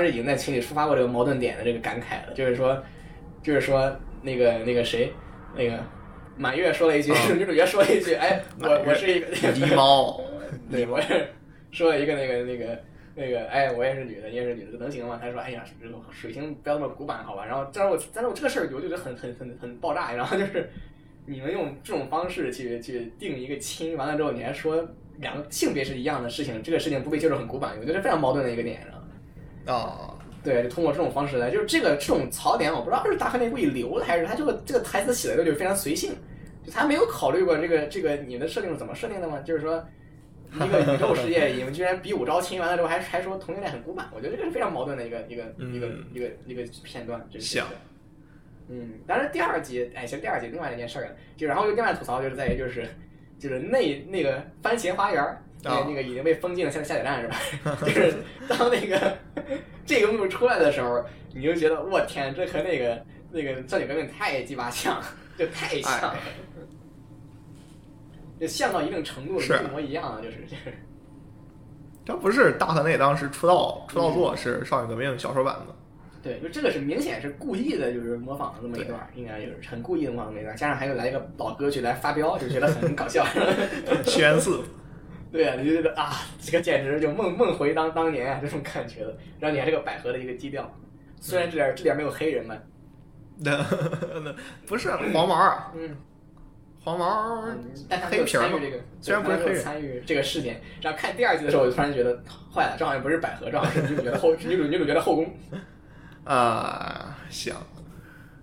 当时已经在群里抒发过这个矛盾点的这个感慨了，就是说，就是说那个那个谁，那个满月说了一句，嗯 女主角说了一句，哎，我我是一个狸猫，对，我是说了一个那个那个那个，哎，我也是女的，你也是女的，这能行吗？他说，哎呀，这个水星不要那么古板，好吧？然后，但是我但是我这个事儿我就觉得很很很很爆炸，然后就是你们用这种方式去去定一个亲，完了之后你还说两个性别是一样的事情，这个事情不被接受很古板，我觉得非常矛盾的一个点，然后。啊，对，就通过这种方式来，就是这个这种槽点，我不知道是大河内故意留的，还是他这个这个台词写的就非常随性，就他没有考虑过这个这个你的设定是怎么设定的吗？就是说，一个宇宙世界里，你们居然比武招亲，完了之后还还说同性恋很古板，我觉得这个是非常矛盾的一个一个一个嗯一个一个片段。这个像嗯，当然第二集，哎，其实第二集另外一件事儿了，就然后又另外吐槽就是在于就是就是那那个番茄花园儿。那个已经被封禁了，现在下载站是吧？就是当那个 这个幕出来的时候，你就觉得我天，这和那个那个少女革命太鸡巴像，就太像了，就像到一定程度是一模一样了，就是就是。这不是大河内当时出道出道作是《少女革命》小说版的，对，就这个是明显是故意的，就是模仿了这么一段，应该就是很故意的模仿那段，加上还有来一个老歌曲来发飙，就觉得很搞笑。西园寺，对啊，你就觉得啊，这个简直就梦梦回当当年啊，这种感觉的。然后你还是个百合的一个基调，虽然这点儿这点没有黑人们，那那不是黄毛啊，嗯，黄毛嗯但他没有黑皮儿嘛参与这个，虽然不是对他没有黑人参与这个事件。然后看第二季的时候，我就突然觉得坏了，这好像不是百合，这好像是女主角的后女主女主角的后宫。啊，行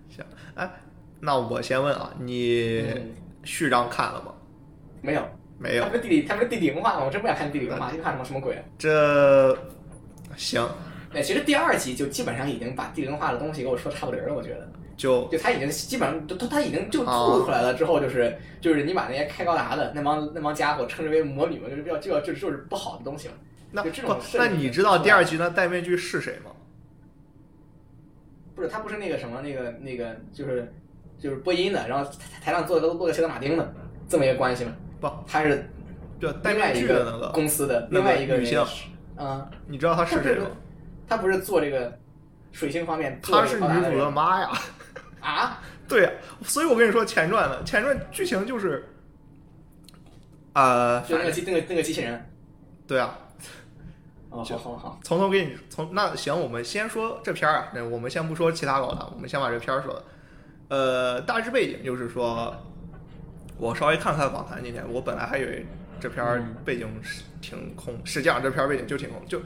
行，哎，那我先问啊，你嗯序章看了吗？没有，没有他，不是地理，他不是地理文化吗？我真不想看地理文化，就看什么什么鬼啊。这行哎，其实第二集就基本上已经把地理文化的东西给我说差不离儿了，我觉得。就就他已经基本上，就他他已经就啊透露出来了之后，就是就是你把那些开高达的那帮那帮家伙称之为魔女嘛，就是比较这个就就是不好的东西嘛。那就这种不那你知道第二集那戴面具是谁吗？不是他不是那个什么那个那个就是就是播音的，然后台台上坐的都坐个谢德马丁的这么一个关系嘛？不，他是就戴面具的那个，公司的另外一个女性啊，你知道她是谁吗？他不是做这个水星方面做她是女主的妈呀！啊？对呀，所以我跟你说前传的，前传剧情就是，呃，就那个机那个那个机器人。对啊，哦，好好好，从头给你从那行，我们先说这片儿啊，那我们先不说其他老大，我们先把这片儿说了。呃，大致背景就是说，我稍微看了看访谈，今天我本来还以为这片儿嗯。背景是挺空，实际上这片儿背景就挺空，就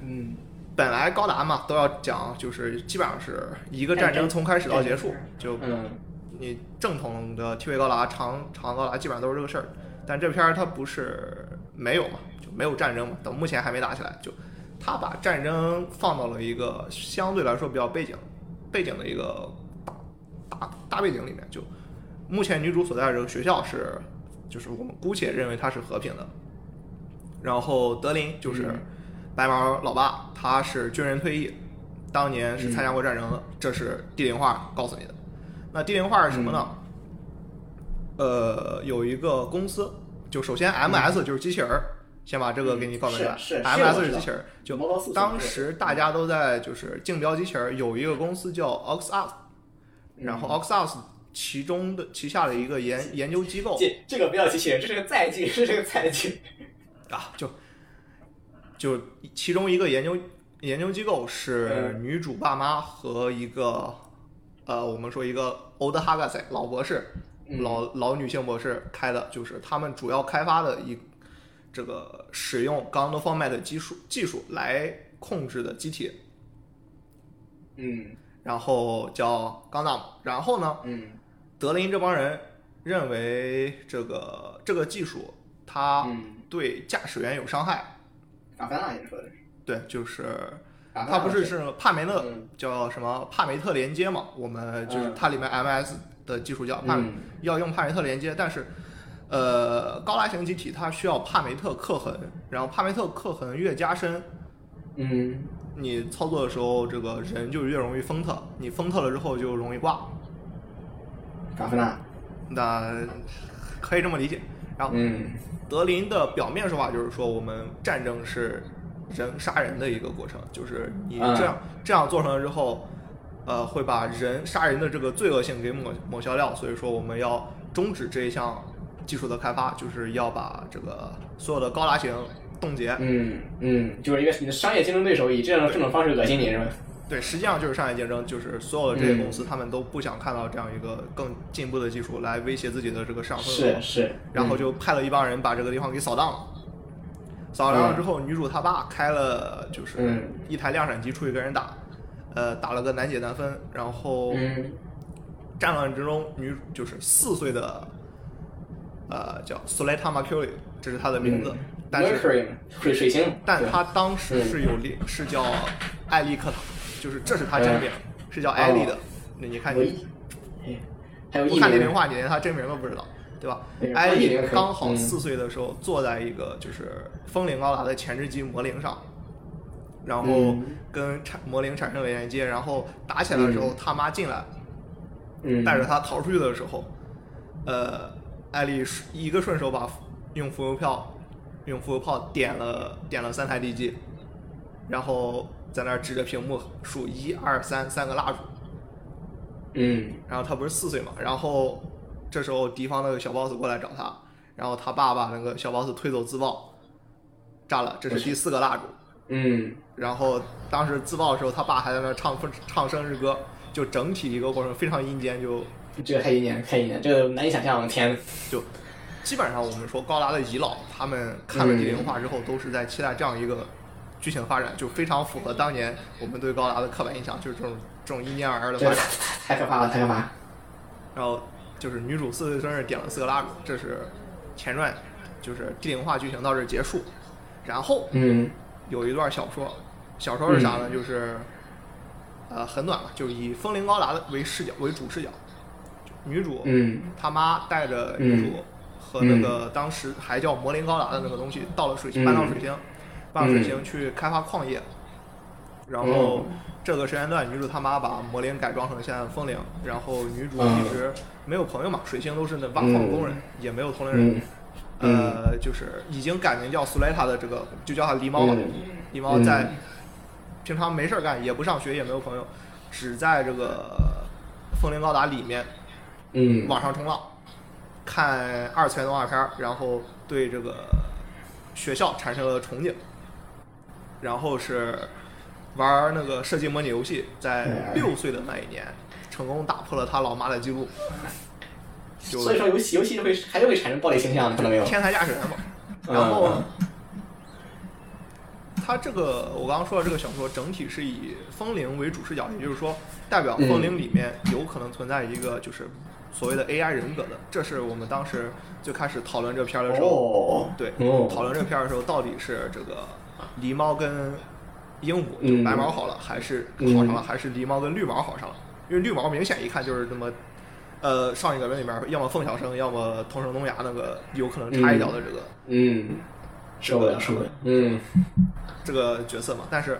嗯，本来高达嘛都要讲，就是基本上是一个战争从开始到结束，就嗯你正统的 TV 高达、长长高达基本上都是这个事儿，但这片儿它不是没有嘛，就没有战争嘛，到目前还没打起来，就他把战争放到了一个相对来说比较背景背景的一个大大大背景里面，就目前女主所在的这个学校是，就是我们姑且认为它是和平的，然后德林就是嗯。白毛老爸，他是军人退役，当年是参加过战争的，这是地灵化告诉你的。那地灵化是什么呢？呃，有一个公司，就首先 MS 就是机器人儿，先把这个给你告诉出来。嗯是是是。MS 是机器人儿，就当时大家都在就是竞标机器人儿，有一个公司叫 OxUs，然后 OxUs 其中的旗下的一个研研究机构。这这个不要机器人，这是个载具，这是个载具。啊，就就其中一个研究研究机构是嗯。女主爸妈和一个呃，我们说一个欧德哈嘎塞老博士，嗯。老老女性博士开的，就是他们主要开发的一这个使用 g u n d format 技术技术来控制的机体，嗯。然后叫 Gundam，然后呢，嗯德林这帮人认为这个这个技术它嗯，对驾驶员有伤害，法芬纳你说的是？对，就是法芬纳它不是是帕梅特嗯。叫什么帕梅特连接嘛？我们就是嗯它里面 MS 的技术叫帕要用帕梅特连接，但是呃高拉型机体它需要帕梅特刻痕，然后帕梅特刻痕越加深，嗯。你操作的时候这个人就越容易封特，你封特了之后就容易挂，法芬纳。那可以这么理解。然后嗯德林的表面说法就是说，我们战争是人杀人的一个过程，就是你嗯这样、这样做成了之后，呃，会把人杀人的这个罪恶性给抹抹消掉，所以说我们要终止这一项技术的开发，就是要把这个所有的高达型冻结。嗯嗯，就是一个你的商业竞争对手以这样这种方式恶心你是吧？对，实际上就是商业竞争，就是所有的这些嗯公司，他们都不想看到这样一个更进步的技术来威胁自己的这个市场份额。是是，然后就派了一帮人把这个地方给扫荡了。扫荡了之后，女主她爸开了就是嗯一台量产机出去跟人打，呃，打了个难解难分。然后嗯战乱之中，女主就是四岁的，呃，叫 Soleta Mercury，这是她的名字。但是，水水星，但她当时是有列是叫艾利克塔，就是这是他真名，是叫艾丽的。那你看你看年龄化，你连他真名都不知道，对吧？艾丽刚好嗯。四岁的时候，坐在一个就是风铃高达的前置机魔灵上，然后嗯。跟产魔灵产生了连接，然后打起来的时候，他妈进来嗯，带着他逃出去的时候，呃，艾丽一个顺手把用浮游票用浮游炮点了点了三台地基，然后在那儿指着屏幕数一二三三个蜡烛，嗯。然后他不是四岁嘛，然后这时候敌方那个小 boss 过来找他，然后他爸把那个小 boss 推走自爆，炸了，这是第四个蜡烛。嗯。然后当时自爆的时候，他爸还在那唱唱生日歌，就整体一个过程非常阴间，就这个太阴间，太阴间，这个难以想象，天，就基本上我们说高达的遗老，他们看了嗯。地灵化之后，都是在期待这样一个剧情发展，就非常符合当年我们对高达的刻板印象，就是这种这种阴间儿的这个发展。太可怕了，太可怕。然后就是女主四岁生日点了四个蜡烛，这是前传，就是地灵化剧情到这儿结束。然后嗯有一段小说，小说是啥呢？就是呃很短嘛，就以风铃高达的为视角为主视角，女主嗯他妈带着女主和那个当时还叫魔灵高达的那个东西到了水星，嗯搬到水星，搬到水星去开发矿业。然后嗯这个时间段，女主他妈把魔灵改装成现在的风铃，然后女主嗯。一直没有朋友嘛，水星都是那挖矿的工人，也没有同龄人。嗯。呃，就是已经改名叫苏莱塔的这个，就叫他狸猫吧。嗯。狸猫在平常没事儿干，也不上学，也没有朋友，只在这个风铃高达里面嗯。网上冲浪，看二次元动画片儿，然后对这个学校产生了憧憬，然后是玩那个射击模拟游戏，在六岁的那一年，成功打破了他老妈的记录，所以说游戏游戏会还是会产生暴力倾向的，看到没有？天才驾驶员嘛。嗯。然后，他这个我刚刚说的这个小说整体是以风铃为主视角，也就是说，代表风铃里面有可能存在一个就是所谓的 AI 人格的，这是我们当时最开始讨论这片儿的时候，哦，对哦。讨论这片儿的时候，到底是这个狸猫跟鹦鹉就白毛好了，还是好上了，还是狸猫跟绿毛好上了？因为绿毛明显一看就是那么。呃，上一个人里面，要么凤小生，要么同生东亚那个有可能差一脚的这个、嗯，是的，是的。嗯这个角色嘛，但是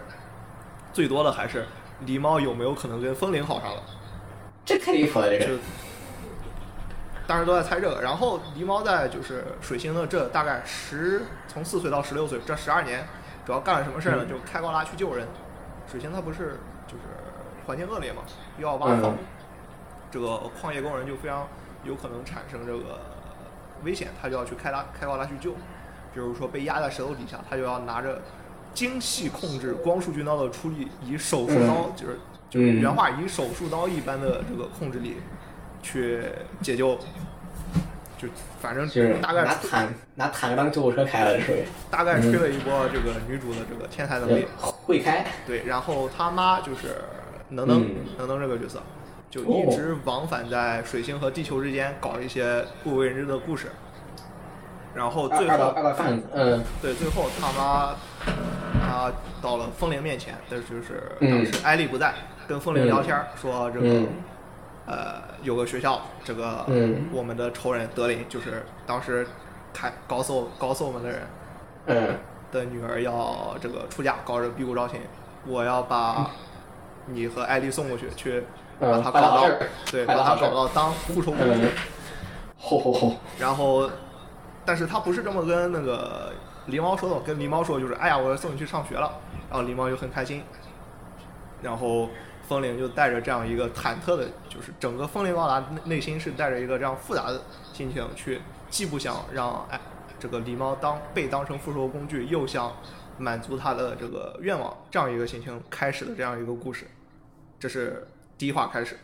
最多的还是狸猫有没有可能跟风铃好上了，这太离谱了，这个。当时都在猜这个。然后狸猫在就是水星的这大概十从四岁到十六岁这十二年，主要干了什么事儿呢？就是开高拉去救人。首先，他不是就是环境恶劣嘛，又要挖矿，嗯这个矿业工人就非常有可能产生这个危险，他就要去开拉开高拉去救。比如说被压在石头底下，他就要拿着精细控制光束军刀的出力，以手术刀、就是就是嗯原话以手术刀一般的这个控制力去解救。就反正就是大概拿坦拿坦克当救护车开了，这属于大概吹了一波这个女主的这个天才能力。会开。对，然后他妈就是能能、嗯能能这个角色，就一直往返在水星和地球之间搞一些不为人知的故事。然后最后嗯对，最后他妈他到了风铃面前，但就是嗯当时艾丽不在，跟风铃聊天儿、说这个、嗯呃有个学校，这个、嗯。我们的仇人德林，就是当时开高搜高搜我们的人，嗯。的女儿要这个出嫁，搞这个辟谷招亲，我要把你和艾丽送过去，去把嗯她搞到对，把她搞到当复仇公主嗯，，吼吼吼，然后，但是他不是这么跟那个狸猫说的，跟狸猫说就是，哎呀，我要送你去上学了，然后狸猫就很开心，然后风铃就带着这样一个忐忑的，就是整个风铃高达内内心是带着一个这样复杂的心情去，既不想让哎这个狸猫当被当成复仇工具，又想满足他的这个愿望，这样一个心情开始的这样一个故事，这是第一话开始，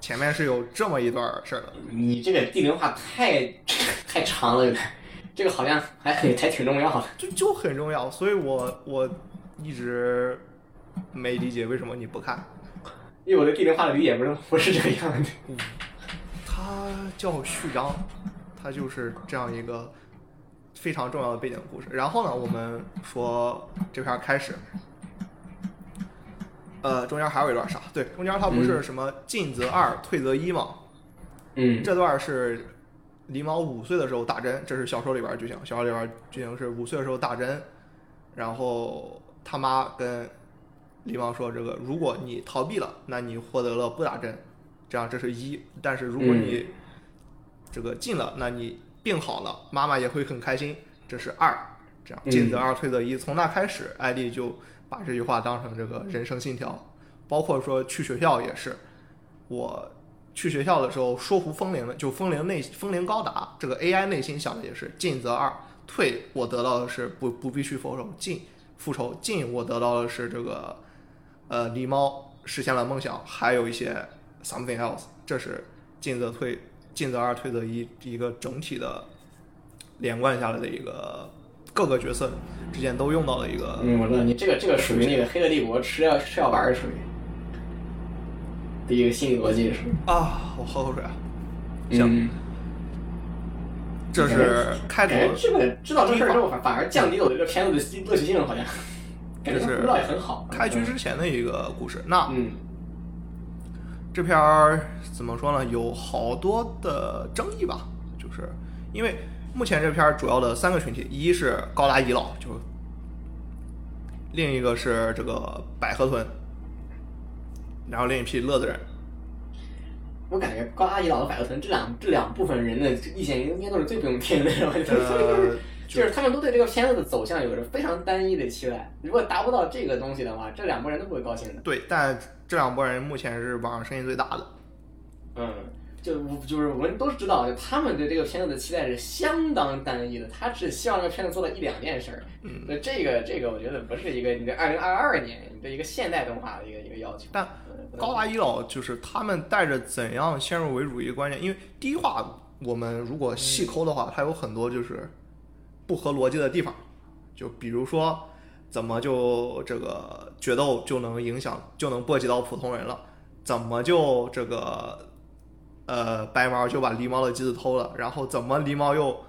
前面是有这么一段事儿的。你这个地灵化太太长了，有点，这个好像还很还挺重要的。就就很重要，所以我我一直没理解为什么你不看。因为我对地灵化的理解不是不是这个样子。嗯、他叫序章，他就是这样一个非常重要的背景故事。然后呢，我们说这片开始，呃，中间还有一段啥？对，中间他不是什么进则二，退则一嘛？嗯这段是狸猫五岁的时候打针，这是小说里边剧情。小说里边剧情是五岁的时候打针，然后他妈跟狸猫说：“这个如果你逃避了，那你获得了不打针，这样这是一。但是如果你这个进了，那你病好了，妈妈也会很开心，这是二。这样进则二，退则一。从那开始，艾丽就把这句话当成这个人生信条，包括说去学校也是，我去学校的时候说服风铃的，就风铃内风铃高达这个 AI 内心想的也是进则二，退我得到的是不不必须复仇，进复仇进我得到的是这个呃狸猫实现了梦想，还有一些 something else，这是进则退，进则二，退则一一个整体的连贯下来的一个各个角色之间都用到了一个嗯，我知道你这个这个属于那个黑客帝国吃药吃药丸儿属于的一个心理逻辑属于。啊，我喝口水啊，行，嗯，这是开头感觉这个知道这事儿之后，反反而降低了我对这个片子的乐趣性，好像这是。开局之前的一个故事。那嗯这片儿怎么说呢？有好多的争议吧，就是因为目前这片儿主要的三个群体，一是高达遗老，就另一个是这个百合豚，然后另一批乐子人。我感觉高达遗老和百合豚这两这两部分人的意见应该都是最不用听的，我觉得呃，就是他们都对这个片子的走向有着非常单一的期待。如果达不到这个东西的话，这两拨人都不会高兴的。对，但这两拨人目前是网上声音最大的。嗯，就就是我们都知道，就他们对这个片子的期待是相当单一的，他只希望这个片子做到一两件事儿。嗯，那这个这个，我觉得不是一个你的二零二二年你的一个现代动画的一个一个要求。但嗯高达一老就是他们带着怎样先入为主一个观念，因为第一话我们如果细抠的话，它有很多就是不合逻辑的地方，就比如说怎么就这个决斗就能影响就能波及到普通人了，怎么就这个呃白毛就把狸猫的机子偷了，然后怎么狸猫又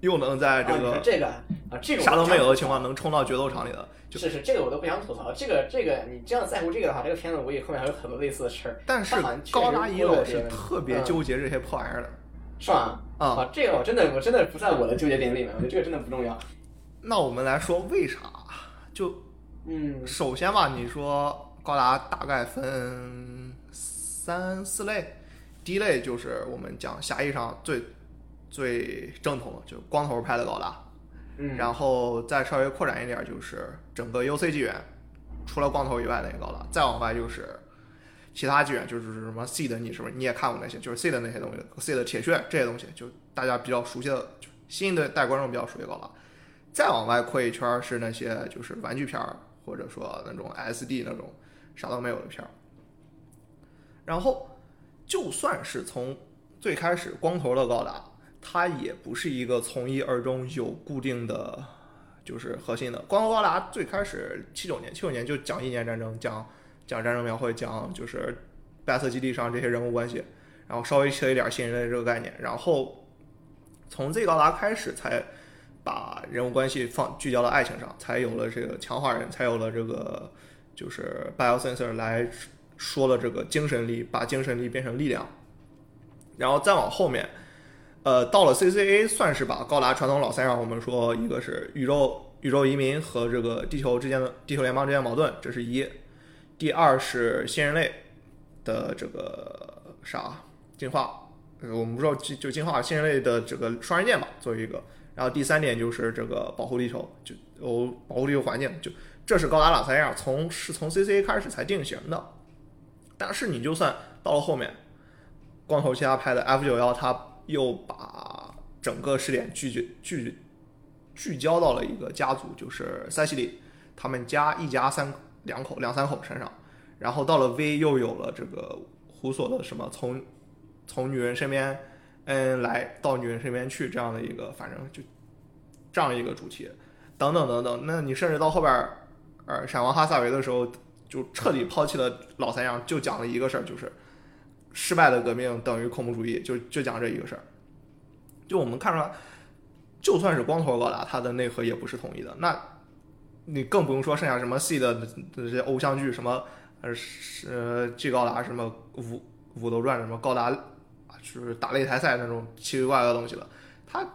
又能在这个这个啊，这个啥都没有的情况能冲到决斗场里的，就是是这个我都不想吐槽。这个这个你这样在乎这个的话，这个片子我以后面还有很多类似的事儿，但是高达一老是特别嗯纠结这些破玩意儿的。是吧？啊啊，这个我真的我真的不在我的纠结点里面，我觉得这个真的不重要。那我们来说为啥？就嗯首先吧，你说高达大概分三四类，第一类就是我们讲狭义上最最正统的，就是光头拍的高达，嗯，然后再稍微扩展一点，就是整个 UC 纪元除了光头以外的那个高达，再往外就是其他纪元就是什么 C 的，你是不是你也看过那些？就是 C 的那些东西，C 的铁血这些东西，就大家比较熟悉的，新的代观众比较熟悉高达。再往外扩一圈是那些就是玩具片儿，或者说那种 SD 那种啥都没有的片儿。然后，就算是从最开始光头的高达，它也不是一个从一而终有固定的就是核心的。光头高达最开始七九年，七九年就讲一年战争，讲讲战争描绘，讲就是白色基地上这些人物关系，然后稍微切一点新人类这个概念，然后从 Z 高达开始才把人物关系放聚焦到爱情上，才有了这个强化人，才有了这个就是 biosensor 来说了这个精神力，把精神力变成力量，然后再往后面。呃，到了 CCA 算是把高达传统老三样，我们说一个是宇宙宇宙移民和这个地球之间的地球联邦之间矛盾，这是一；第二是新人类的这个啥进化，呃我们不知道就就进化新人类的这个双刃剑吧，作为一个。然后第三点就是这个保护地球，就哦保护地球环境，就这是高达老三样，从是从 CCA 开始才定型的。但是你就算到了后面，光头其他拍的 F 九幺，它又把整个试点聚聚聚聚焦到了一个家族，就是塞西里他们家一家三两口两三口身上，然后到了 V 又有了这个胡索的什么从从女人身边嗯来到女人身边去这样的一个，反正就这样一个主题，等等等等。那你甚至到后边儿，呃，闪王哈萨维的时候，就彻底抛弃了老三样，就讲了一个事儿，就是失败的革命等于恐怖主义，就就讲这一个事儿。就我们看出来，就算是光头高达，它的内核也不是统一的。那你更不用说剩下什么 C 的这些偶像剧，什么呃是呃 G 高达，什么武武斗传，什么高达，就是打擂台赛那种奇奇怪怪的东西了。它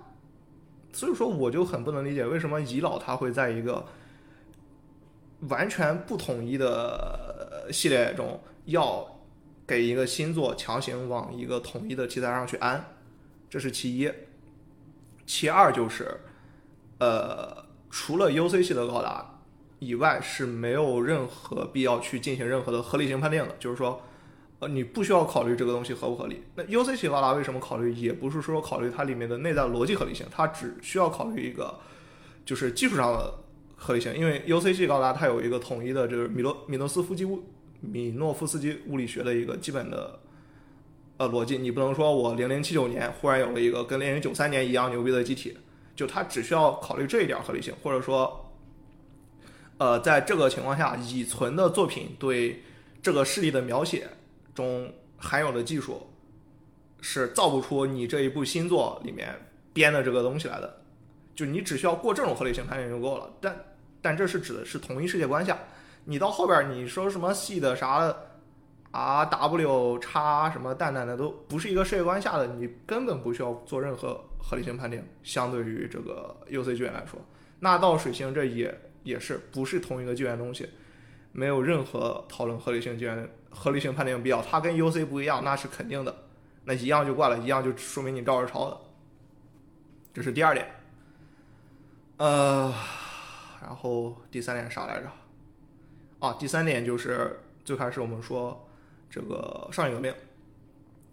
所以说，我就很不能理解为什么遗老他会在一个完全不统一的系列中要给一个新作强行往一个统一的题材上去安，这是其一。其二就是，呃，除了 UC 系的高达以外，是没有任何必要去进行任何的合理性判定的。就是说，呃，你不需要考虑这个东西合不合理。那 UC 系高达为什么考虑？也不是说考虑它里面的内在逻辑合理性，它只需要考虑一个就是技术上的合理性。因为 UC 系高达它有一个统一的，就是米诺米诺斯夫基物米诺夫斯基物理学的一个基本的呃逻辑，你不能说我零零七九年忽然有了一个跟零零九三年一样牛逼的机体，就他只需要考虑这一点合理性，或者说，呃，在这个情况下，已存的作品对这个势力的描写中含有的技术是造不出你这一部新作里面编的这个东西来的，就你只需要过这种合理性判定就够了。但但这是指的是同一世界观下，你到后边你说什么系的啥的。R W 叉什么蛋蛋的都不是一个世界观下的，你根本不需要做任何合理性判定。相对于这个 U C 纪元来说，那到水星这也也是不是同一个纪元东西，没有任何讨论合理性纪元合理性判定必要。它跟 U C 不一样，那是肯定的，那一样就怪了，一样就说明你照着抄的。这是第二点。呃，然后第三点啥来着？啊，第三点就是最开始我们说。这个上一革命，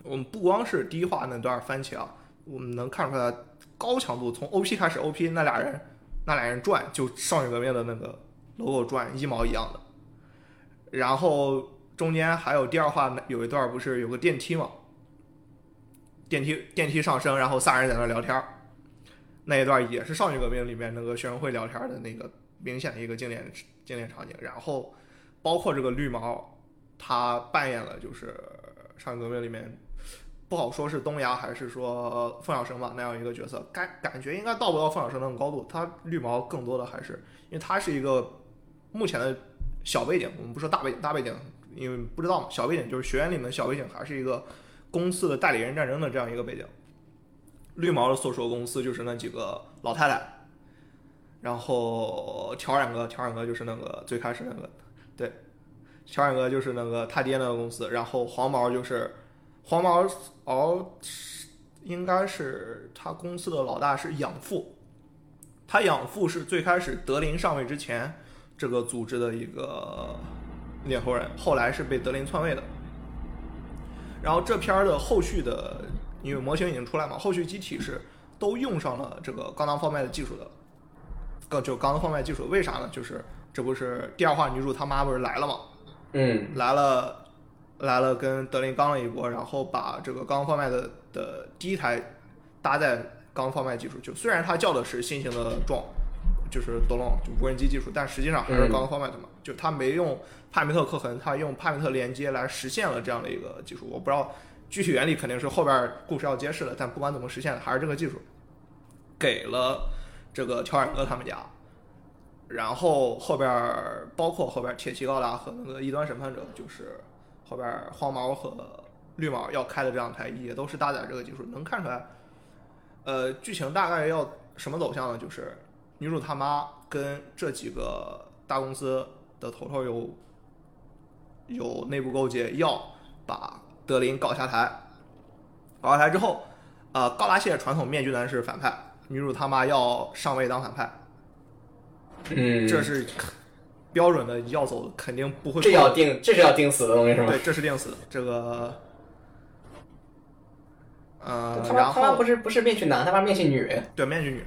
我们不光是第一话那段番茄啊，我们能看出来高强度，从 OP 开始，OP 那俩人那俩人转就上一革命的那个 logo 转一毛一样的。然后中间还有第二话有一段不是有个电梯嘛，电梯电梯上升，然后仨人在那聊天那一段也是少女革命里面那个学生会聊天的那个明显的一个经典经典场景。然后包括这个绿毛。他扮演了就是《上海革命》里面不好说是东牙还是说凤小生吧那样一个角色，感感觉应该到不到凤小生那种高度。他绿毛更多的还是因为他是一个目前的小背景，我们不说大背景，大背景因为不知道嘛，小背景就是学院里面小背景还是一个公司的代理人战争的这样一个背景。绿毛的所属公司就是那几个老太太，然后乔冉哥，乔冉哥就是那个最开始那个对。小冉哥就是那个他爹那个公司，然后黄毛就是黄毛敖，应该是他公司的老大是养父，他养父是最开始德林上位之前这个组织的一个领头人，后来是被德林篡位的。然后这片的后续的，因为模型已经出来嘛，后续机体是都用上了这个高能放麦的技术的，高就高能放麦技术，为啥呢？就是这不是第二话女主他妈不是来了嘛，嗯来了来了跟德林刚了一波，然后把这个高能放麦的的第一台搭载高能放麦技术，就虽然它叫的是新型的撞，就是多隆就无人机技术，但实际上还是高能放麦的嘛，就它没用帕米特刻痕，它用帕米特连接来实现了这样的一个技术。我不知道具体原理肯定是后边故事要揭示的，但不管怎么实现的，还是这个技术给了这个乔尔哥他们家。然后后边儿包括后边儿铁骑高达和那个异端审判者，就是后边儿黄毛和绿毛要开的这两台，也都是搭载这个技术。能看出来，呃，剧情大概要什么走向呢？就是女主他妈跟这几个大公司的头头有有内部勾结，要把德林搞下台。搞下台之后，呃，高达系列传统面具男是反派，女主他妈要上位当反派。嗯，这是标准的要走，肯定不会这要定，这是要定死的东西是吗？对，这是定死的。这个，呃，他后他妈不是不是面具男，他妈面具女。对面具女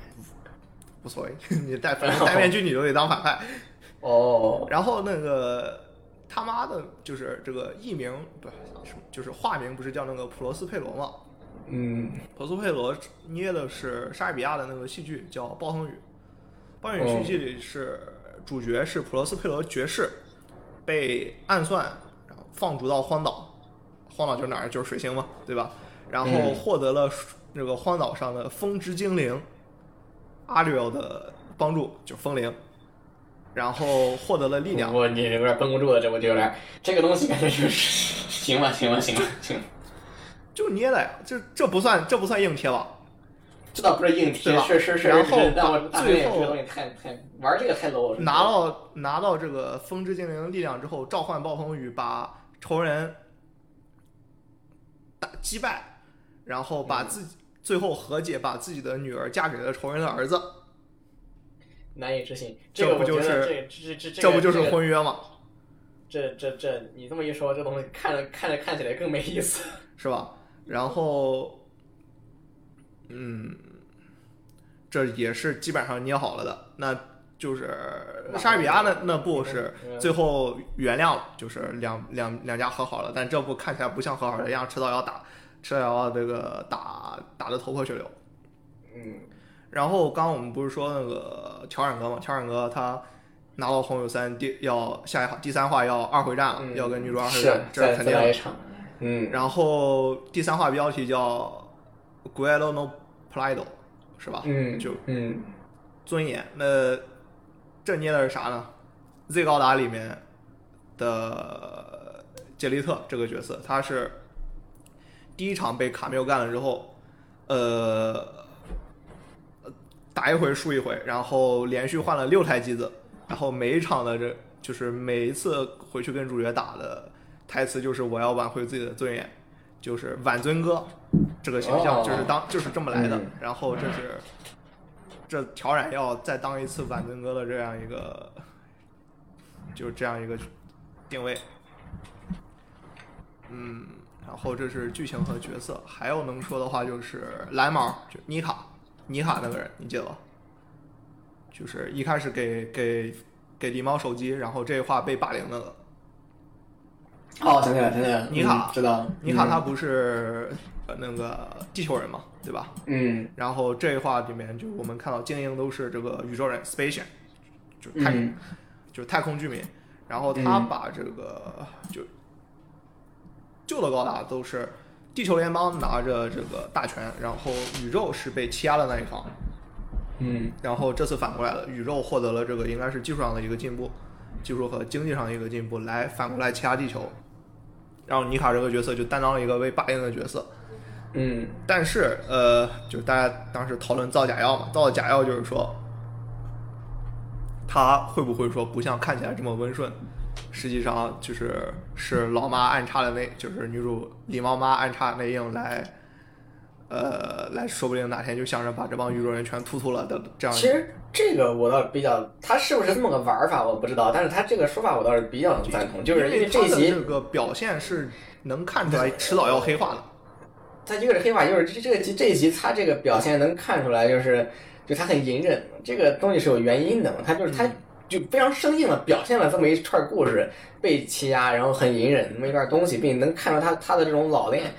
无所谓，你戴反正戴面具女都得当反派。哦，然后那个他妈的，就是这个艺名不是，就是化名不是叫那个普罗斯佩罗吗？嗯普罗斯佩罗捏的是莎士比亚的那个戏剧叫《暴风雨》，《暴风雨》戏剧里是、主角是普罗斯佩罗爵士，被暗算，然后放逐到荒岛，荒岛就是哪儿？就是水星嘛，对吧？然后嗯获得了这个荒岛上的风之精灵阿里奥的帮助，就是风灵，然后获得了力量。我你有点绷不住了，这我就有点这个东西感觉就是 行吧行吧行吧行吧，就捏的呀，这这不算这不算硬贴吧？这倒不是硬贴，对吧是是是，然后最后玩这个太 low 了。拿到拿到这个风之精灵的力量之后，召唤暴风雨，把仇人打击败，然后把自己、最后和解，把自己的女儿嫁给了仇人的儿子，难以置信，这不就是这这这这这不就是婚约吗？这这这你这么一说，这东西看着看着看起来更没意思。是吧？然后，嗯，这也是基本上捏好了的，那就是莎士比亚那那部是嗯最后原谅了，就是两两两家和好了，但这部看起来不像和好的样，迟早要打，迟早要这个打打的头破血流。嗯然后刚刚我们不是说那个乔冉哥嘛，乔冉哥他拿到红友三第要下一话第三话要二回战了，嗯，要跟女主二回是战，这再肯定要。一场。嗯，然后第三话标题叫 “Guelo no Pride”，是吧？嗯就嗯尊严。那这捏的是啥呢？Z 高达里面的杰利特这个角色，他是第一场被卡缪干了之后，呃，打一回输一回，然后连续换了六台机子，然后每一场的这就是每一次回去跟主角打的台词就是我要挽回自己的尊严，就是挽尊哥这个形象哦就是当就是这么来的。嗯然后这是这调染要再当一次挽尊哥的这样一个，就是这样一个定位。嗯，然后这是剧情和角色，还有能说的话就是蓝毛，就妮卡，妮卡那个人，你记得吧？就是一开始给给给狸猫手机，然后这话被霸凌那个。哦，想起来，想起来了，妮卡嗯知道了。妮卡她不是呃那个地球人嘛，对吧？嗯然后这一话里面，就我们看到精英都是这个宇宙人 （Spacian），就是太、嗯就是太空居民。然后他嗯把这个、就旧的高达都是地球联邦拿着这个大权，然后宇宙是被欺压的那一方。嗯然后这次反过来了，宇宙获得了这个应该是技术上的一个进步，技术和经济上的一个进步，来反过来欺压地球。然后尼卡这个角色就担当了一个被霸凌的角色。嗯但是呃，就大家当时讨论造假药嘛，造的假药就是说，他会不会说不像看起来这么温顺，实际上就是是老妈暗插的内，就是女主狸猫妈暗插的内应来呃，来说不定哪天就想着把这帮宇宙人全突突了的这样。其实这个我倒比较，他是不是这么个玩法我不知道，但是他这个说法我倒是比较赞同，就是因为这一集这个表现是能看出来迟早要黑化的。他一个是黑化，就是这这个集这一集他这个表现能看出来，就是就他很隐忍，这个东西是有原因的嘛，他就是他就非常生硬的表现了这么一串故事，被欺压，然后很隐忍那么一段东西，并能看出他他的这种老练，就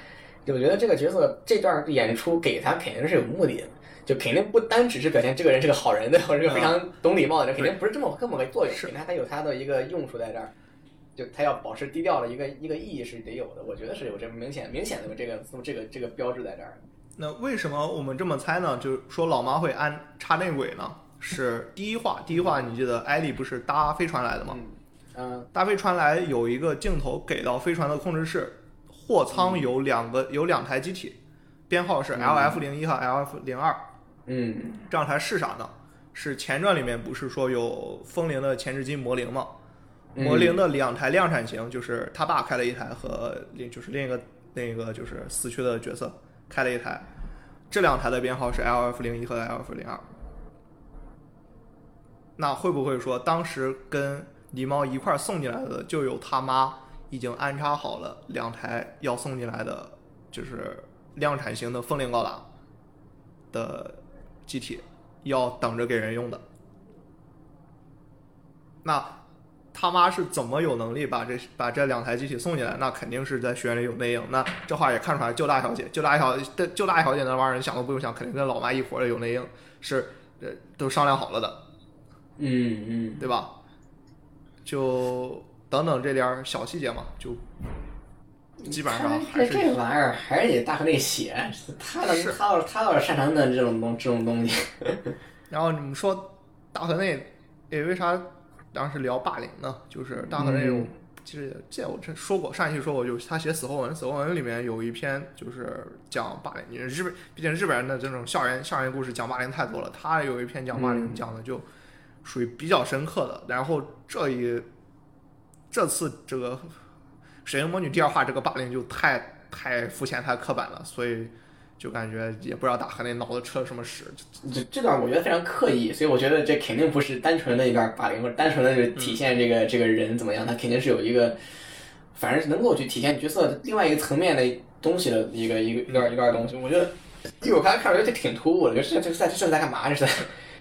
我觉得这个角色这段演出给他肯定是有目的的。就肯定不单只是表现这个人是个好人的，或者 是个非常懂礼貌的人，肯定不是这么这么个作用，肯定他有他的一个用处在这儿。就他要保持低调的一个一个意义是得有的，我觉得是有这么明显明显的这个这个这个标志在这儿。那为什么我们这么猜呢？就是说老妈会安插内鬼呢？是第一话，第一话你记得艾莉不是搭飞船来的吗？嗯搭飞船来有一个镜头给到飞船的控制室，货仓有两个有两台机体，编号是 LF 零一和 LF 零二。嗯这两台是啥呢？是前传里面不是说有风铃的前置机魔灵吗？魔灵的两台量产型，就是他爸开了一台和另就是另一个那个就是死去的角色开了一台，这两台的编号是 LF 零一和 LF 零二。那会不会说当时跟狸猫一块儿送进来的就有他妈已经安插好了两台要送进来的，就是量产型的风铃高达的机体，要等着给人用的。那他妈是怎么有能力把这把这两台机体送进来？那肯定是在学院里有内应。那这话也看出来，救大小姐，救大小的救大小姐那帮人想都不用想，肯定跟老妈一伙的有内应，是呃都商量好了的，嗯嗯，对吧？就等等这点儿小细节嘛，就基本上还是这这玩意儿还是得大河内写，他倒是他要他要是擅长的这种东这种东西，然后你们说大河内，诶，为啥当时聊霸凌呢？就是大河内有，嗯其实这我这说过，上一期说过，就是他写死后文，死后文里面有一篇就是讲霸凌，日本毕竟日本人的这种校园校园故事讲霸凌太多了，他有一篇讲霸凌嗯讲的就属于比较深刻的。然后这一这次这个《水晶魔女》第二话这个霸凌就太太肤浅太刻板了，所以就感觉也不知道大河内脑子吃了什么屎，这这段我觉得非常刻意，所以我觉得这肯定不是单纯的一段霸凌，或者单纯的就体现这个、这个人怎么样，他肯定是有一个，反正是能够去体现角色另外一个层面的东西的一个一个一段一段东西。我觉得，因为我刚才看我觉得这挺突兀的，就是这这在这是在干嘛？这是在，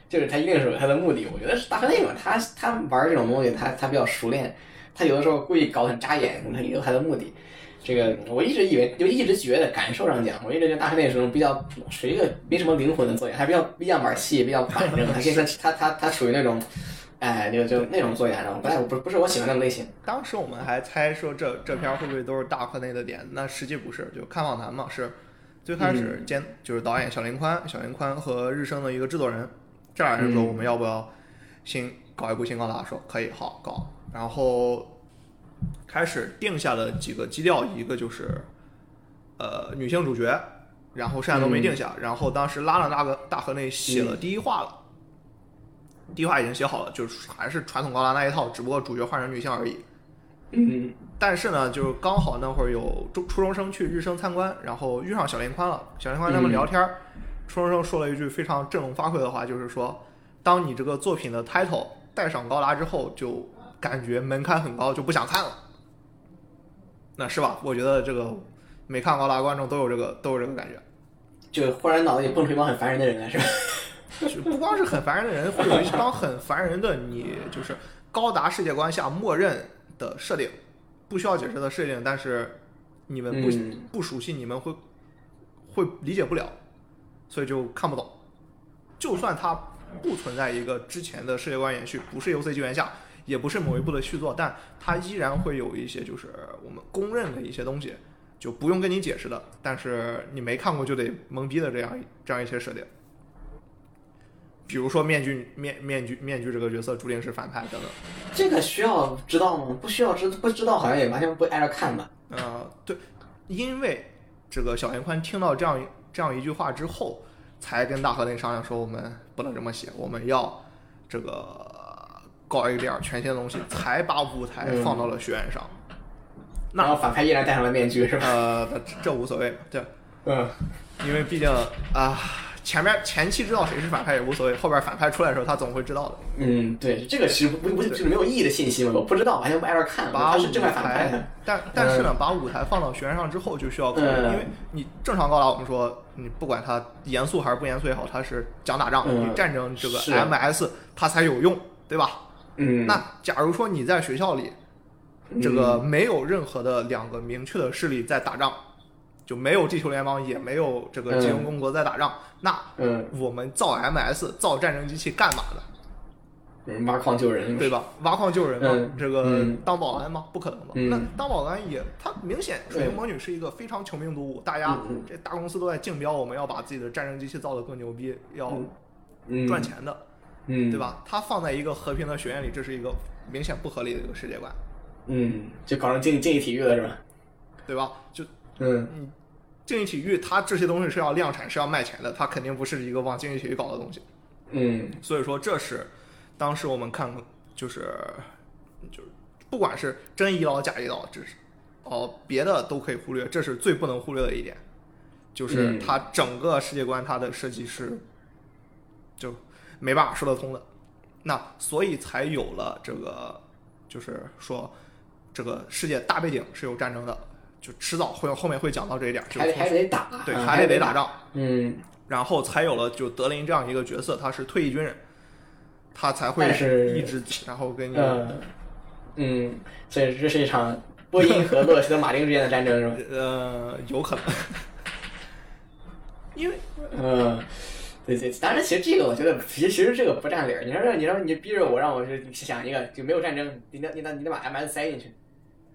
就是他一定是有他的目的。我觉得是大河内嘛，他他玩这种东西，他他比较熟练，他有的时候故意搞得很扎眼，他也有他的目的。这个我一直以为，就一直觉得感受上讲，我一直觉得大河内是种比较属于一个没什么灵魂的作演，还比较比较玩戏，比较板正，他跟他他他他属于那种，哎，就就那种作演，然后不太不不是我喜欢那种类型。当时我们还猜说这这片会不会都是大河内的点，那实际不是，就看访谈嘛，是。最开始监、就是导演小林宽，小林宽和日升的一个制作人，这俩人说嗯。我们要不要新搞一部新高达，说可以好搞，然后开始定下了几个基调，一个就是呃女性主角，然后剩下都没定下，然后当时拉了那个大河内写了第一话了。第一话已经写好了，就是还是传统高达那一套，只不过主角换成女性而已。嗯但是呢，就是刚好那会儿有中初中生去日升参观，然后遇上小林宽了。小林宽他们聊天儿，初中生说了一句非常振聋发聩的话，就是说，当你这个作品的 title 带上高达之后，就感觉门槛很高，就不想看了。那是吧？我觉得这个没看高达观众都有这个都有这个感觉，就忽然脑子里蹦出一帮很烦人的人来，是吧？就不光是很烦人的人，会有一帮很烦人的你，就是高达世界观下默认的设定，不需要解释的设定，但是你们不、嗯不熟悉，你们会会理解不了，所以就看不懂。就算它不存在一个之前的世界观延续，不是 UC 纪元下，也不是某一部的续作，但它依然会有一些就是我们公认的一些东西，就不用跟你解释的，但是你没看过就得懵逼的这样这样一些设定。比如说面具面面具面具这个角色注定是反派等等。这个需要知道吗？不需要知不知道，好像也完全不挨着看吧。呃，对，因为这个小严宽听到这样一这样一句话之后，才跟大河内商量说，我们不能这么写，我们要这个搞一点全新的东西，才把舞台放到了学院上。那然后反派依然戴上了面具，是吧？呃，这这无所谓，对，嗯因为毕竟啊，前面前期知道谁是反派也无所谓，后边反派出来的时候他总会知道的。嗯，对，这个其实不不就是没有意义的信息嘛，我不知道，完全不挨着看，他把舞是正派反派台，但但是呢，把舞台放到学院上之后就需要考虑，嗯因为你正常高达，我们说你不管它严肃还是不严肃也好，它是讲打仗，嗯你战争这个 MS 它才有用，对吧？嗯，那假如说你在学校里，这个没有任何的两个明确的势力在打仗，就没有地球联邦，也没有这个嗯吉翁公国在打仗，那嗯我们造 MS 造战争机器干嘛的？嗯挖矿救人，对吧？挖矿救人嘛，嗯这个嗯当保安吗？不可能吧？嗯那当保安也，他明显水魔女是一个非常穷兵黩武，大家这大公司都在竞标，我们要把自己的战争机器造得更牛逼，要赚，钱的，嗯，对？吧？它放在一个和平的学院里，这是一个明显不合理的一个世界观，嗯，就搞成竞竞技体育了是吧？对吧？就嗯竞技体育，它这些东西是要量产，是要卖钱的，它肯定不是一个往竞技体育搞的东西。嗯所以说，这是当时我们看，就是就是不管是真医疗假医疗，这是哦别的都可以忽略，这是最不能忽略的一点，就是嗯它整个世界观它的设计是就没办法说得通的。那所以才有了这个，就是说这个世界大背景是有战争的，就迟早会后面会讲到这一点，就还得是还得打，对嗯还得得打，仗。嗯，然后才有了就德林这样一个角色，他是退役军人，他才会是一直然后跟你、嗯嗯，所以这是一场波音和洛克希德马丁之间的战争？呃有可能，因为嗯，对对，当然，其实这个我觉得，其实其实这个不占理儿。你说，你说你逼着我让我去想一个就没有战争，你得你得你得把 MS 塞进去，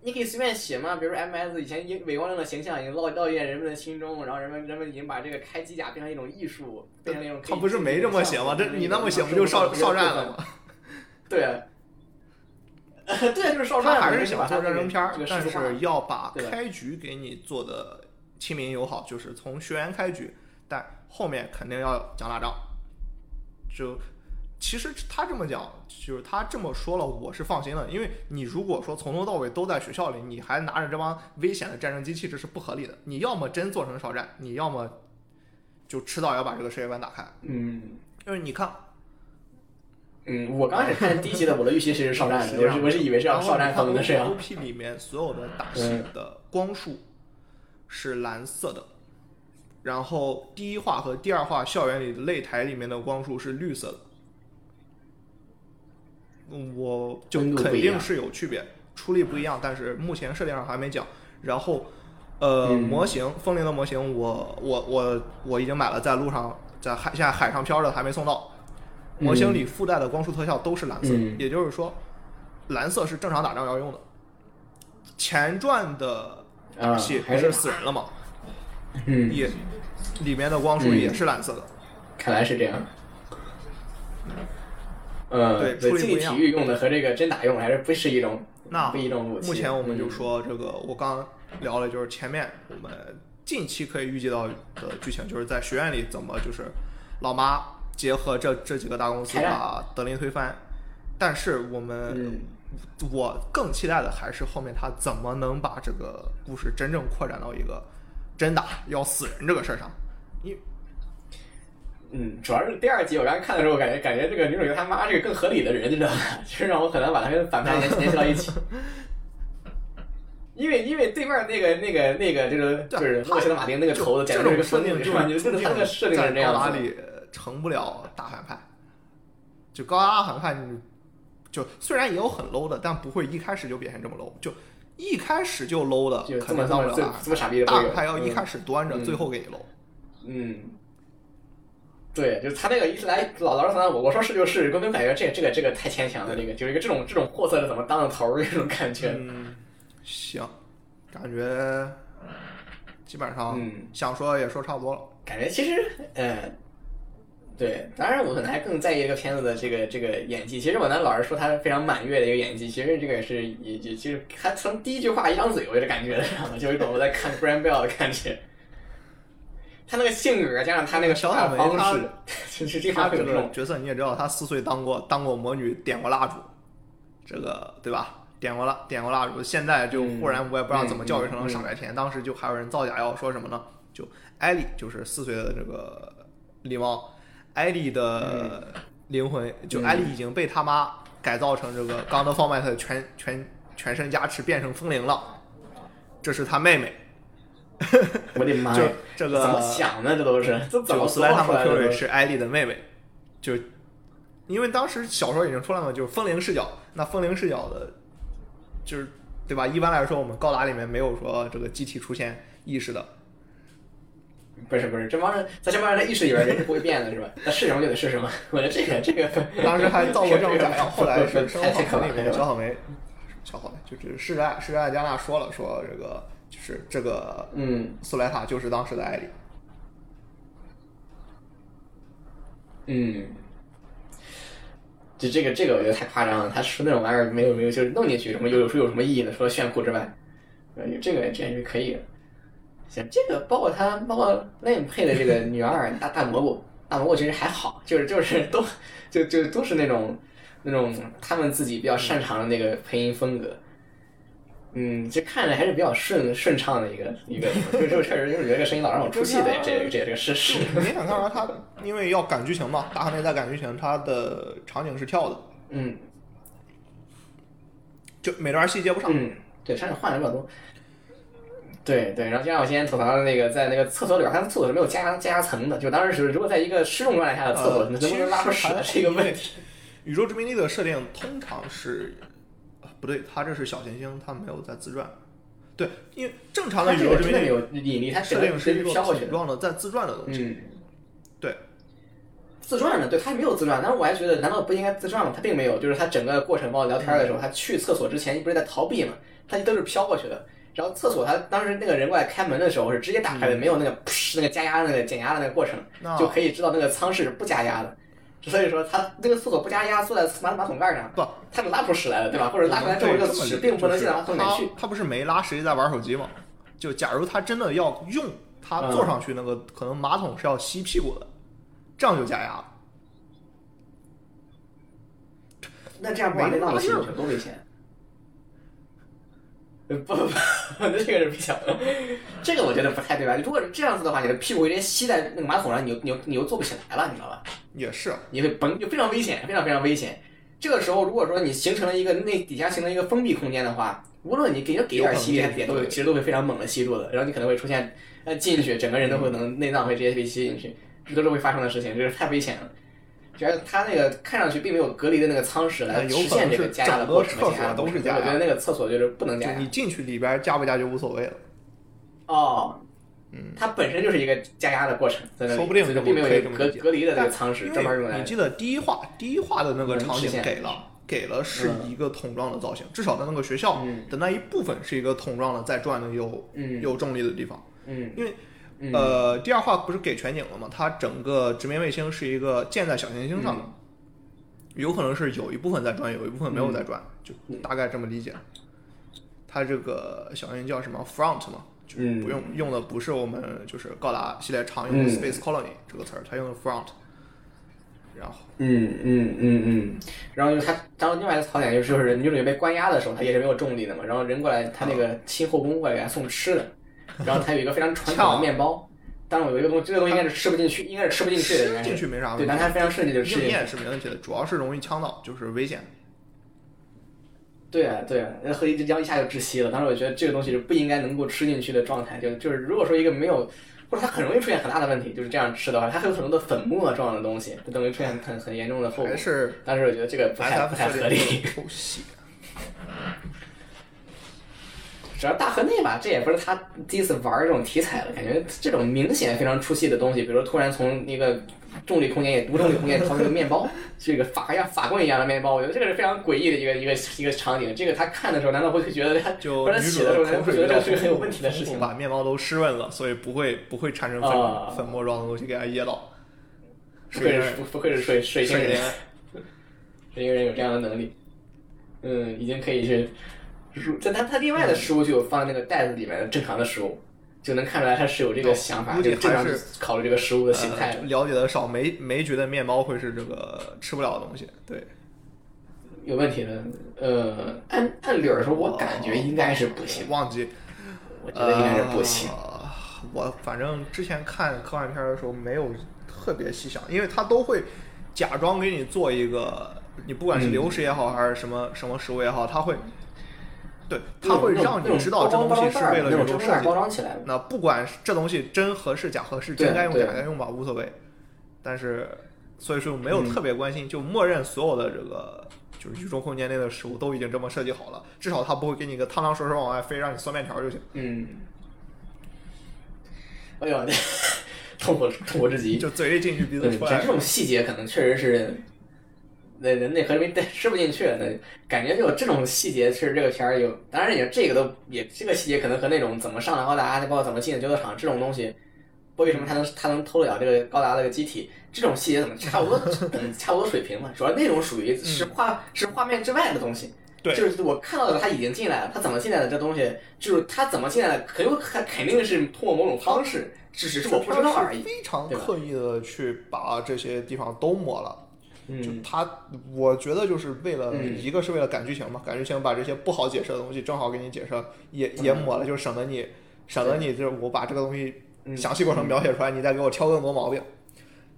你可以随便写嘛。比如说 MS 以前以伪光正的形象已经烙烙印在人们的心中，然后人们人们已经把这个开机甲变成一种艺术，变成一种他不是没这么写吗？这你那么写不就少少战了？吗？对啊，对啊，就是少战，他还是就是把它想做战争片儿，但是要把开局给你做的亲民友好，就是从学员开局，但后面肯定要讲打仗。就其实他这么讲，就是他这么说了，我是放心的，因为你如果说从头到尾都在学校里，你还拿着这帮危险的战争机器，这是不合理的。你要么真做成少战，你要么就迟早要把这个世界观打开。嗯。因为你看，嗯，我刚开始看第一集的，我的预期是少战的，我 是我是以为是要少战风的，是啊 O。P 里面所有的打戏的光束是蓝色的，然后第一话和第二话校园里的擂台里面的光束是绿色的。嗯我就肯定是有区别，出力不一样，但是目前设定上还没讲。然后，呃，嗯模型风铃的模型我，我我我已经买了，在路上在海现在海上漂着，还没送到。模型里附带的光束特效都是蓝色，嗯也就是说，蓝色是正常打仗要用的。前传的打，戏不是是死人了吗？嗯，也里面的光束嗯也是蓝色的。看来是这样。嗯，对对，竞技处理不一样体育用的和这个真打用还是不是一种那不一种武器。目前我们就嗯说这个，我刚聊了，就是前面我们近期可以预计到的剧情，就是在学院里怎么就是老妈结合这这几个大公司把德林推翻。但是我们、嗯我更期待的还是后面他怎么能把这个故事真正扩展到一个真打要死人这个事儿上。因嗯，主要是第二集我刚才看的时候，我感觉感觉这个女主角她妈是个更合理的人，你知道吧？就是让我很难把她跟反派联联系到一起。因为因为对面那个那个那个就是就是洛克希德马丁那个头子，简这直是种设定就个疯子，是吧？你就是他那个设定是这在样子的。高达里成不了大反派。就高达反派，就虽然也有很 low 的，但不会一开始就表现这么 low。就一开始就 low 的，就这肯定当不了大这么傻逼的大会有反派要一嗯开始端着，嗯最后给你 low。嗯，对，就是他那个一来老老是说我我说是就是，根本感觉这个这个这个太牵强了，这个就是一个这种这种货色的怎么当的头儿这种感觉。嗯，行，感觉基本上嗯想说也说差不多了。感觉其实，呃，对，当然我可能还更在意这个片子的这个这个演技。其实我男老是说他非常满月的一个演技，其实这个也是也也其实他从第一句话一张嘴我就感觉？就有一种我在看 Brian Bell 的感觉。他那个性格加上他那个说话的方式，就是经他这常会有这种个角色你也知道，他四岁当过当过魔女，点过蜡烛，这个对吧？点过蜡点过蜡烛，现在就忽然我也不知道怎么教育成了傻白甜。当时就还有人造假要，说什么呢？就艾莉就是四岁的这个狸猫，艾莉的灵魂，就艾莉已经被他妈改造成这个刚德方麦特全全全身加持变成风铃了，这是他妹妹。我的妈就呀！这怎么想的？这都是这怎么就斯莱塔说出来的？莫克瑞是艾莉的妹妹，就因为当时小说已经出来了，就是风铃视角。那风铃视角的，就是对吧？一般来说，我们高达里面没有说这个机体出现意识的，不是不是，这帮人在这帮人的意识里边，人是不会变的，是吧？那是什么就得是什么。我觉得这个这个，当时还造过这种假象。后来是生太化太可怕的了。小草莓，小草莓就是世代世代加纳说了，说这个就是这个嗯苏莱塔就是当时的艾莉。嗯，就这个这个我觉得太夸张了。他说那种玩意儿没有没有，就是弄进去什么有有有什么意义呢？除了炫酷之外，呃，这个这样是可以的。行，这个包括他包括 Lane 配的这个女二大大蘑菇，大蘑菇其实还好，就是就是都就就都是那种那种他们自己比较擅长的那个配音风格。嗯，这看着还是比较顺顺畅的一个一个，就就确实就是觉得这个声音老让我出戏的，这这这这个事实。明显看出来他因为要赶剧情嘛，大河内在赶剧情，他的场景是跳的，嗯就每段戏接不上。嗯，对，场景换的比较多。对对，然后就像我今天吐槽的那个，在那个厕所里边，它厕所是没有加压加压层的，就当时是如果在一个失重状态下的厕所，呃能不能拉出屎的是一个问题。宇宙殖民地的设定通常是，呃不对，它这是小行星，它没有在自转。对，因为正常的宇宙殖民地有引力，它设定是一个飘过去的。桶状的在自转的东西。嗯，对，自转的，对，它没有自转，但是我还觉得，难道不应该自转吗？它并没有，就是它整个过程，包括聊天的时候，他去厕所之前不是在逃避吗，他都是飘过去的。然后厕所，他当时那个人过来开门的时候是直接打开的，没有那个噗那个加压那个减压的那个过程。那就可以知道那个舱室是不加压的。所以说，他那个厕所不加压，坐在马马桶盖上，不，他就拉不出屎来了，对吧？或者拉出来之后，这个屎并不能进到马桶里去。他他不是没拉，实际在玩手机吗？就假如他真的要用，他坐上去那个、可能马桶是要吸屁股的，这样就加压了。那这样把那那么吸进去多危险！呃不不不，那 这个是比较，这个我觉得不太对吧？如果是这样子的话，你的屁股直接吸在那个马桶上，你又你又你又坐不起来了，你知道吧？也是，你会崩，就非常危险，非常非常危险。这个时候，如果说你形成了一个那底下形成一个封闭空间的话，无论你给给点吸力，它底下都会其实都会非常猛的吸住的，然后你可能会出现呃进去，整个人都会能内脏会直接被吸进去，这都是会发生的事情，这是太危险了。主要是它那个看上去并没有隔离的那个舱室来有实现这个加压的过程和厕所都加压的过程，是加压我觉得那个厕所就是不能加压就你。进去里边加不加就无所谓了。哦，嗯它本身就是一个加压的过程，在那里说不定就并没有隔隔离的那个舱室因专门用来记得第一话第一话的那个场景给了。给了是一个桶状的造型，至少在那个学校嗯的那一部分是一个桶状的在转的有嗯有重力的地方。嗯因为嗯。呃，第二话不是给全景了吗？它整个殖民卫星是一个建在小行星上的，嗯。有可能是有一部分在转，有一部分没有在转，就大概这么理解。它这个小行星叫什么？Front 嘛，就是嗯不用、用的不是我们就是高达系列常用的嗯。Space Colony 这个词儿，它用的 Front。然后。嗯嗯嗯嗯，然后就是它，然后另外一个槽点就是，就是女主角被关押的时候，她也是没有重力的嘛。然后人过来，他那个亲后宫过来给她送吃的，然后它有一个非常传统的 面包，但是我有一个东西，这个东西应该是吃不进去，应该是吃不进去的，应该是吃进去没啥问对，但它非常顺利就吃硬进去。面是没问题的，主要是容易呛到，就是危险。对啊对啊，那喝一只姜一下就窒息了。当时我觉得这个东西是不应该能够吃进去的状态，就就是如果说一个没有。或者它很容易出现很大的问题，就是这样吃的话，它会有很多的粉末状的东西，就等于出现很很严重的后果还。是我觉得这个不太不太合理。抽血，主要大河内吧，这也不是他第一次玩这种题材了，感觉这种明显非常出戏的东西，比如说突然从一个重力空间也无重力空间掏出个面包，这个法像法棍一样的面包，我觉得这个是非常诡异的一个一个一个场景。这个他看的时候，难道不会觉得他就不是他女主的写的时候，难道口水比较不觉得这个是个很有问题的事情吗？把面包都湿润了，所以不会不会产生粉、啊粉末状的东西给它噎到。不愧是不不愧是水水星人水星人有这样的能力，嗯，已经可以去入。在他他另外的食物就有放在那个袋子里面的正常的食物，就能看出来他是有这个想法，就正常考虑这个食物的形态呃。了解的少，没没觉得面包会是这个吃不了的东西。对，有问题的，呃，按按理儿说，我感觉应该是不行，忘记，我觉得应该是不行。呃我反正之前看科幻片的时候没有特别细想，因为他都会假装给你做一个，你不管是嗯流食也好，还是什么什么食物也好，他会，对，他会让你知道这东西是为了宇宙设计包装袋包。装起来。那不管是这东西真合适假合适，对真该用对假该用吧，无所谓。但是，所以说没有嗯特别关心，就默认所有的这个就是宇宙空间内的食物都已经这么设计好了，至少它不会给你个汤汤水水往外飞，让你嗦面条就行。嗯，哎呦，这 痛苦痛苦至极。就嘴里进去鼻，子出来这这。种细节可能确实是，那那内核里面吃不进去。那感觉就有这种细节，确实这个片儿有。当然也这个都也这个细节可能和那种怎么上了高达，包括怎么进的纠察场这种东西，为什么他能他能偷得了这个高达这个机体，这种细节怎么差不多等 差不多水平嘛？主要那种属于是画是画面之外的东西。对就是我看到的他已经进来了，他怎么进来的这东西，就是他怎么进来的，很有肯肯定是通过某种方式，只只是我不知道而已。非常对刻意的去把这些地方都抹了。就嗯，他，我觉得就是为了、嗯一个是为了赶剧情嘛，赶剧情把这些不好解释的东西正好给你解释，也也抹了，就省得你省得你就是我把这个东西嗯详细过程描写出来，你再给我挑更多毛病。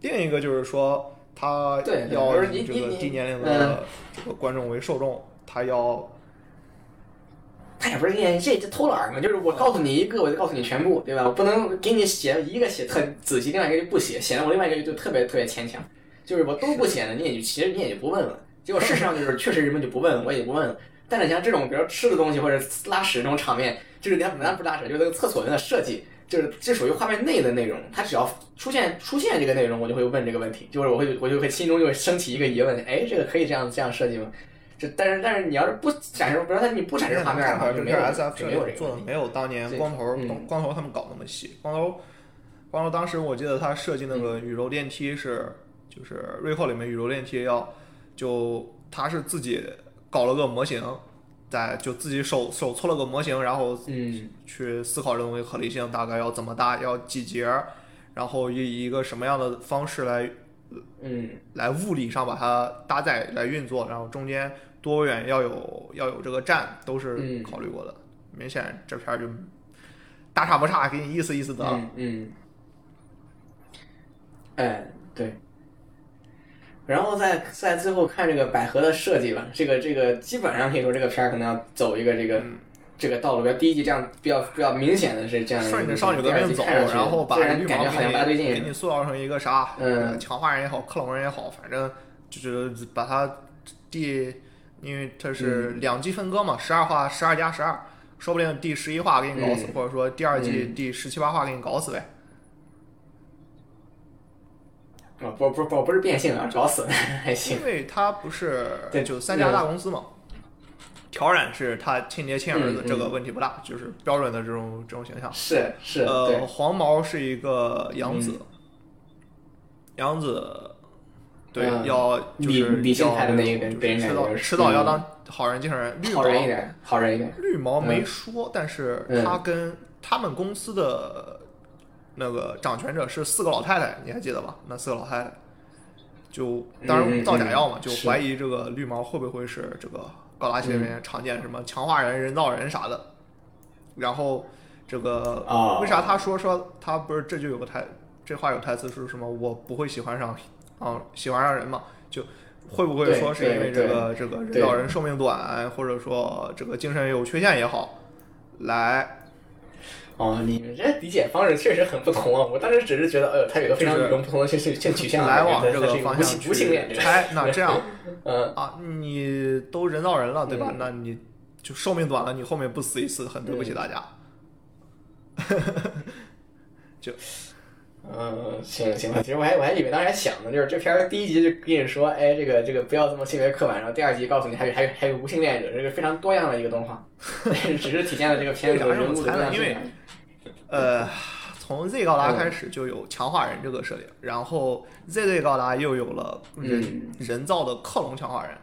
另一个就是说，他要这个低年龄嗯的这个观众为受众，他要他也不是这这这偷懒嘛，就是我告诉你一个，我就告诉你全部，对吧？我不能给你写一个写特仔细，另外一个就不写，显得我另外一个就特别特别牵强。就是我都不写呢，你也就其实你也就不问了。结果事实上就是 确实人们就不问，我也不问了。但是像这种比如吃的东西或者拉屎这种场面，就是人家本来不是拉屎，就是那个厕所的设计，就是这属于画面内的内容。它只要出现出现这个内容，我就会问这个问题，就是我会我就会心中就会升起一个疑问，哎，这个可以这样这样设计吗？就但是但是你要是不展示，比如说你不展示画面的话，就没有 S F 就没有这个做的。没有当年光头嗯光头他们搞那么细。光头光头当时我记得他设计那个宇宙电梯是，就是瑞克里面宇宙电梯要就他是自己搞了个模型，在就自己手手搓了个模型，然后嗯去思考这东西合理性大概要怎么搭，要几节，然后以一个什么样的方式来嗯来物理上把它搭载来运作，然后中间多远要有要有这个站，都是嗯考虑过的。明显这片就大差不差，给你意思意思得了。嗯嗯，哎对。然后再再最后看这个百合的设计吧，这个这个基本上可以说这个片儿可能要走一个这个、嗯。这个道路，比如第一集这样比较比较明显的是这样顺着少女革第二命走，然后把虽然绿感觉好像毛给你不大对劲给你，塑造成一个啥，嗯。呃强化人也好，克隆人也好，反正就是把它第，因为它是嗯。两季分割嘛，十二话十二加十二，说不定第十一话给你搞死，嗯。或者说第二季嗯。第十七八话给你搞死呗。啊不不不不是变性啊，找死还行。因为他不是 对就三家大公司嘛，挑染是他亲爹亲儿子嗯，嗯这个问题不大，就是标准的这种这种形象。是是，呃，黄毛是一个养子，嗯养子对嗯要就是理性要派的那一个迟早迟早要当好人继承人。绿毛好人一点，好人一点。绿毛没嗯说，但是嗯他跟他们公司的那个掌权者是四个老太太，你还记得吧？那四个老太太，就当嗯嗯然造假药嘛，就怀疑这个绿毛会不会是这个高达系列里面常见什么强化人、人造人啥的。然后这个哦为啥他说说他不是这就有个台这话有台词是什么？我不会喜欢上啊喜欢上人嘛？就会不会说是因为这个这个人造人寿命短，或者说这个精神有缺陷也好，来哦，你们这理解方式确实很不同啊！我当时只是觉得，呃，它有一个非常与众不同的性性性取向，来往他这个方向性无性恋拆。那这样嗯，啊，你都人造人了，对吧？嗯那你就寿命短了，你后面不死一次，很对不起嗯大家。嗯，行行吧，其实我还我还以为当时还想呢，就是这片儿第一集就跟你说，哎，这个这个不要这么性别刻板，然后第二集告诉你还有还有还有无性恋者，这个非常多样的一个动画，只是体现了这个片子的多样性而已。呃，从 Z 高达嗯开始就有强化人这个设定，然后 ZZ 高达又有了人、嗯人造的克隆强化人。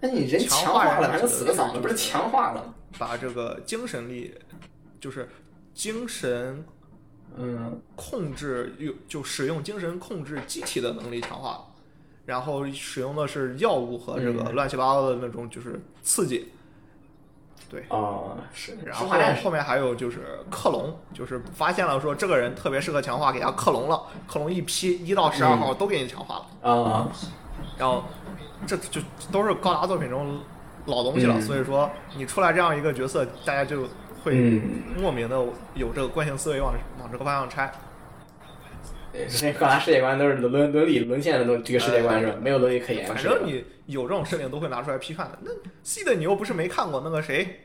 那你人强化人了，反正死的早了，就是不是强化了吗？把这个精神力，就是精神嗯控制又就使用精神控制机体的能力强化了，然后使用的是药物和这个嗯乱七八糟的那种就是刺激，对，哦，是，然后后面还有就是克隆，就是发现了说这个人特别适合强化，给他克隆了，克隆一批一到十二号都给你强化了，啊，然后这就都是高达作品中老东西了，嗯。所以说你出来这样一个角色，大家就会嗯，莫名的有这个惯性思维往往这个方向拆。对，这高达世界观都是伦伦理沦陷的东这个世界观是吧？没有伦理可言。反正你有这种设定都会拿出来批判的。那 C 的你又不是没看过那个谁，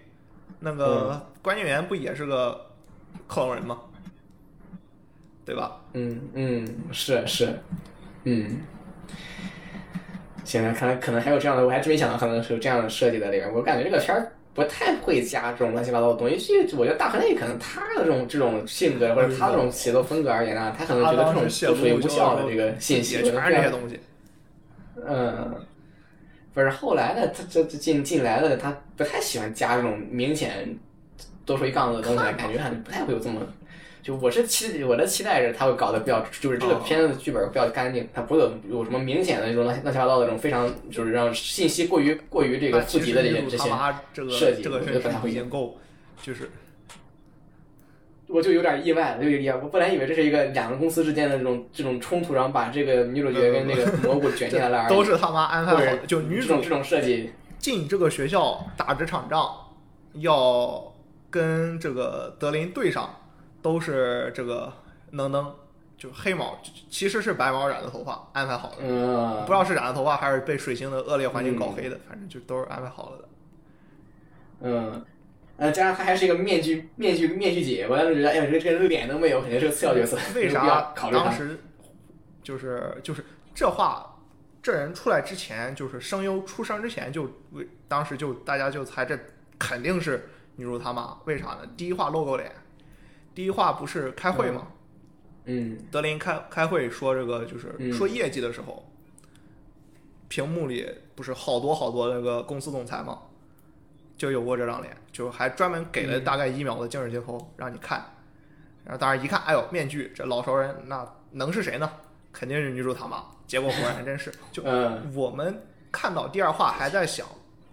那个关键员不也是个克隆人吗？对吧？嗯嗯，是是，嗯。行了，看来可能还有这样的，我还真没想到可能是有这样的设计在里面。我感觉这个片儿不太会加这种乱七八糟的东西。就我觉得大河内可能他的这种这种性格或者他这种写作风格而言啊，他可能觉得这种都属于无效的这个信息，也全是这些东西。嗯，不是后来的他这这进进来的他不太喜欢加这种明显多出一杠子的东西，感觉好像不太会有这么。就我是期我的期待是他会搞得比较，就是这个哦片子的剧本比较干净，它不会有有什么明显的这种乱乱七八糟的这种非常就是让信息过于过于这个富集的这些这些，设计这个我觉得不太会够，就是我就有点意外了，就有点我本来以为这是一个两个公司之间的这种这种冲突，然后把这个女主角跟那个蘑菇卷进来了 而已，都是他妈安排好的。就女主这种这种设计，进这个学校打这场仗，要跟这个德林对上，都是这个能能就黑毛，其实是白毛染的头发安排好的，嗯，不知道是染的头发还是被水星的恶劣环境搞黑的，反正就都是安排好了的。嗯，呃，加上他还是一个面具面具面具姐，我当时觉得，哎呀，这这人脸都没有，肯定是个次要角色，为 啥考虑当时就是就是这话，这人出来之前，就是声优出生之前就为当时就大家就猜这肯定是女主他妈，为啥呢？第一话露够脸，第一话不是开会吗？嗯德林开开会说这个就是嗯说业绩的时候，屏幕里不是好多好多那个公司总裁吗？就有过这张脸，就还专门给了大概一秒的静止镜头让你看。然后当然一看，哎呦，面具这老熟人，那能是谁呢？肯定是女主他妈。结果果然还真是，就嗯我们看到第二话还在想，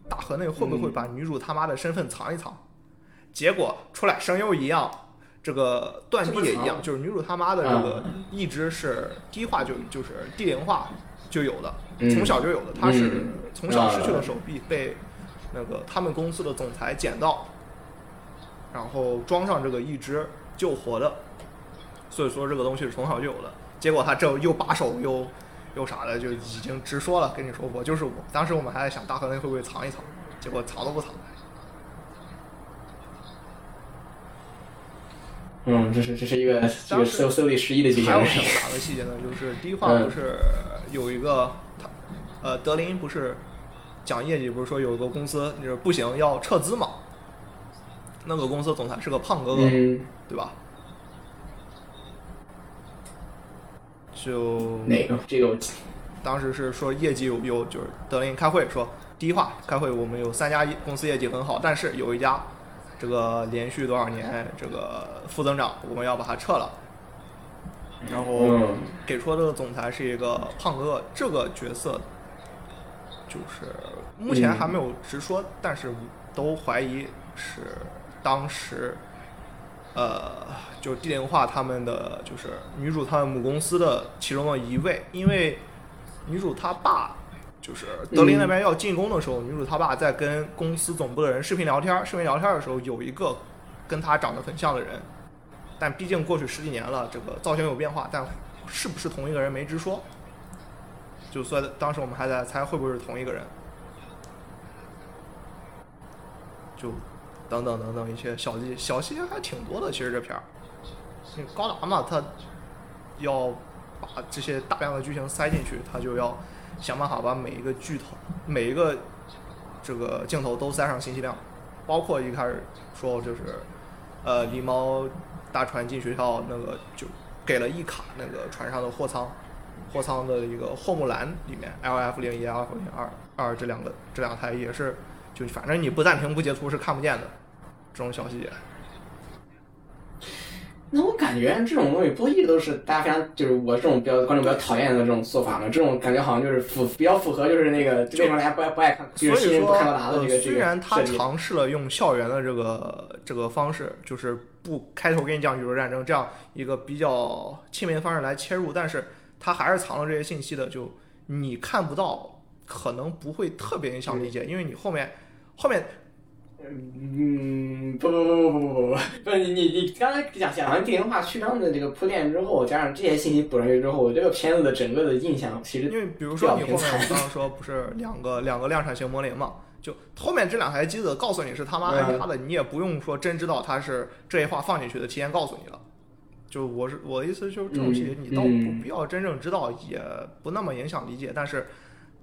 大河内会不会把女主他妈的身份藏一藏？结果出来声优一样，这个断臂也一样，就是女主他妈的这个一直是第一话就就是低龄化就有的，嗯从小就有的。她是嗯从小失去了手臂，被那个他们公司的总裁捡到，然后装上这个义肢救活的。所以说这个东西是从小就有的。结果他这又把手又又啥的，就已经直说了，跟你说我就是我。当时我们还在想大河内会不会藏一藏，结果藏都不藏。嗯，这是这是一个这个当时 so so 里十一的剧情还有什么啥的细节呢？就是第一话不是有一个他呃德林不是讲业绩，不是说有一个公司就是不行要撤资嘛？那个公司总裁是个胖哥哥，嗯，对吧？就哪个？这个我当时是说业绩有有就是德林开会说，第一话开会我们有三家业公司业绩很好，但是有一家这个连续多少年这个负增长，我们要把它撤了。然后嗯给出的这个总裁是一个胖哥，这个角色就是目前还没有直说，但是都怀疑是当时呃，就地灵化他们的就是女主他们母公司的其中的一位，因为女主她爸就是德林那边要进攻的时候，女主她爸在跟公司总部的人视频聊天，视频聊天的时候有一个跟她长得很像的人，但毕竟过去十几年了，这个造型有变化，但是不是同一个人没直说。就所以当时我们还在猜会不会是同一个人，就等等等等一些小细小细节还挺多的。其实这片儿，那高达嘛，他要把这些大量的剧情塞进去，他就要想办法把每一个巨头、每一个这个镜头都塞上信息量，包括一开始说就是呃狸猫大船进学校那个就给了一卡那个船上的货舱，货舱的一个货木栏里面 L F 零一、L F 零二二这两个这两台也是，就反正你不暂停不截图是看不见的，这种小细节。那我感觉这种东西不一直都是大家非常就是我这种比较观众比较讨厌的这种做法吗？这种感觉好像就是符比较符合就是那个为什么大家不爱不爱看，就所以说，是新人不看高达的呃这个这个虽然他。尝试了用校园的这个这个方式，就是不开头给你讲宇宙战争这样一个比较亲民的方式来切入，但是他还是藏了这些信息的，就你看不到，可能不会特别影响理解，因为你后面后面嗯，不不不不不不不，你你你刚才讲讲完电话去他们的这个铺垫之后，加上这些信息补上去之后，我这个片子的整个的印象其实因为比如说你后面我刚刚说不是两个两个量产型魔灵嘛，就后面这两台机子告诉你是他妈还是他的，你也不用说真知道他是这一话放进去的，提前告诉你了。就我是我的意思就是这种其实你倒不必要真正知道，也不那么影响理解，但是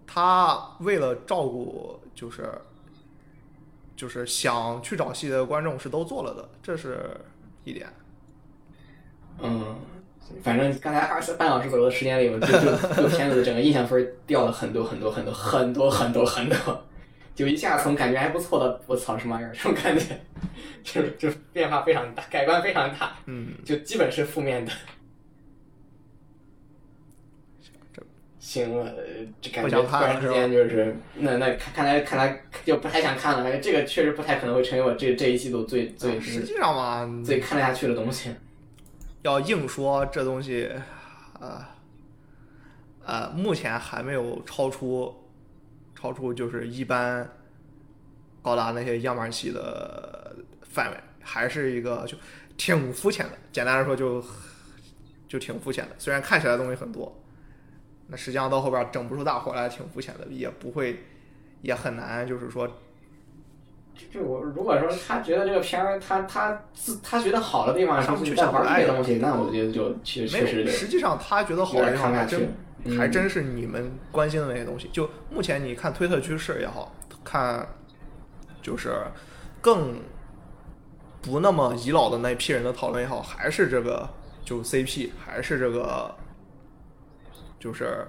他为了照顾就是。就是想去找戏的观众是都做了的，这是一点。嗯，反正刚才二十半小时左右的时间里，我就就这个片子的整个印象分掉了很多很多很多很多很多很多，就一下从感觉还不错的我操什么玩意儿这种感觉，就是就是变化非常大，改观非常大，嗯，就基本是负面的。这行了，这感不觉突然之间就是，那那看看来看来就不太想看了，这个确实不太可能会成为我这这一季度最最实际上嘛，最看得下去的东西。要硬说这东西，呃，呃，目前还没有超出超出就是一般高达那些样板戏的范围，还是一个就挺肤浅的。简单来说就就挺肤浅的，虽然看起来东西很多，那实际上到后边整不出大活来，挺肤浅的，也不会也很难，就是说就我如果说他觉得这个片儿，他他自他觉得好的地方上不去是在玩下不来这些东西，那我觉得就确没有。确实得实际上他觉得好的地方还真嗯还真是你们关心的那些东西。就目前你看推特趋势也好看，就是更不那么遗老的那批人的讨论也好，还是这个就 CP，还是这个就是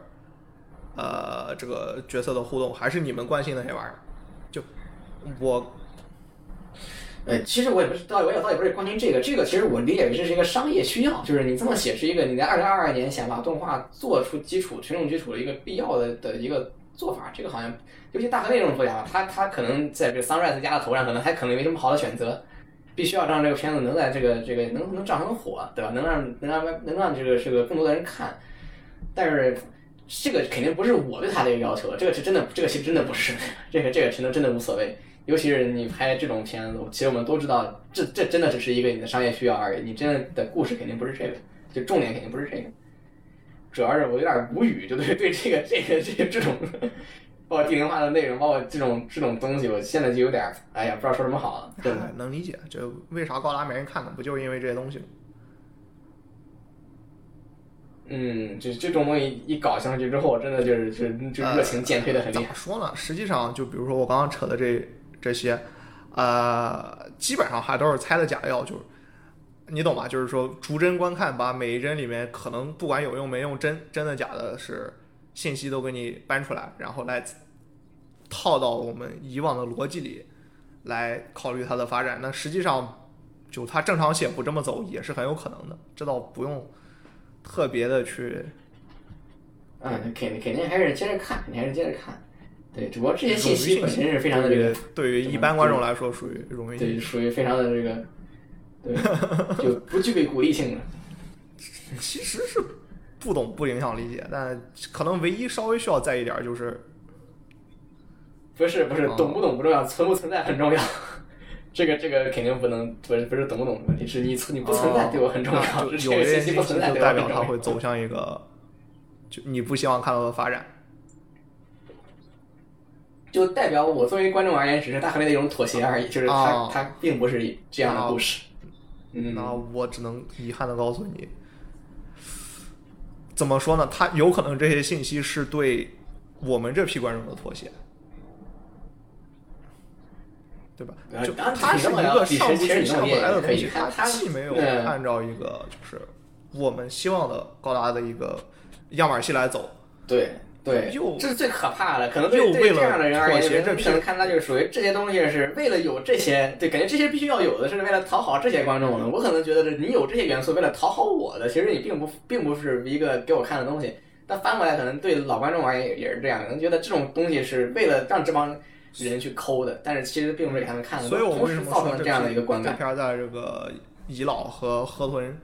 呃这个角色的互动，还是你们关心的那些玩意儿。就我呃，其实我也不知道，我也倒也不是关心这个，这个其实我理解为这是一个商业需要，就是你这么写是一个你在二零二二年想把动画做出基础、群众基础的一个必要的的一个做法。这个好像，尤其大河内这种作家，他他可能在这个 Sunrise 家的头上，可能还可能没什么好的选择，必须要让这个片子能在这个这个能能涨成火，对吧？能让能让能让这个这个更多的人看，但是。这个肯定不是我对他的一个要求，这个是真的，这个其实真的不是，这个这个真的真的无所谓。尤其是你拍这种片子，其实我们都知道，这这真的只是一个你的商业需要而已。你真的的故事肯定不是这个，就重点肯定不是这个。主要是我有点无语，就对对这个这个这个这种，包括地灵化的内容，包括这种这种东西，我现在就有点，哎呀，不知道说什么好了。对，能理解，这为啥高达没人看呢？不就是因为这些东西吗？嗯，就这种东西一搞上去之后，真的就是就是就热情渐退的很厉害怎么。说呢？实际上，就比如说我刚刚扯的这这些，呃，基本上还都是猜的假药，就是你懂吧？就是说逐帧观看，把每一帧里面可能不管有用没用，真真的假的是信息都给你搬出来，然后来套到我们以往的逻辑里来考虑它的发展。那实际上，就它正常写不这么走也是很有可能的，这倒不用特别的去嗯，肯肯定还是接着看，你还是接着看。对，只不过这些信息本身是非常的这个，对于一般观众来说属于容易对，属于非常的这个，对，就不具备鼓励性的。其实是不懂不影响理解，但可能唯一稍微需要在意点儿就是，不是不是，哦懂不懂不重要，存不存在很重要。这个这个肯定不能不是不是懂不懂的问题，是你存你不存在对我很重要，就 是有这个信息这些信息不存在就代表。它会走向一个就你不希望看到的发展。就代表我作为观众而言，只是他和那的一种妥协而已，就是他、哦他并不是这样的故事。嗯，那我只能遗憾的告诉你，怎么说呢？它有可能这些信息是对我们这批观众的妥协，对吧？就呃当然它是一个上不去下不来的东西，可以它它既没有嗯按照一个就是我们希望的高达的一个样板戏来走，对，对，又这是最可怕的。可能对对这样的人而言，可能看他就是属于这些东西是为了有这些，对，感觉这些必须要有的，是为了讨好这些观众的。我可能觉得是你有这些元素，为了讨好我的，其实你并不并不是一个给我看的东西。但翻过来，可能对老观众而言也也是这样，可能觉得这种东西是为了让这帮人去抠的，但是其实并不是给他们看的。所以我为什么造成这样的一个观感。这片儿在这个遗老和河豚，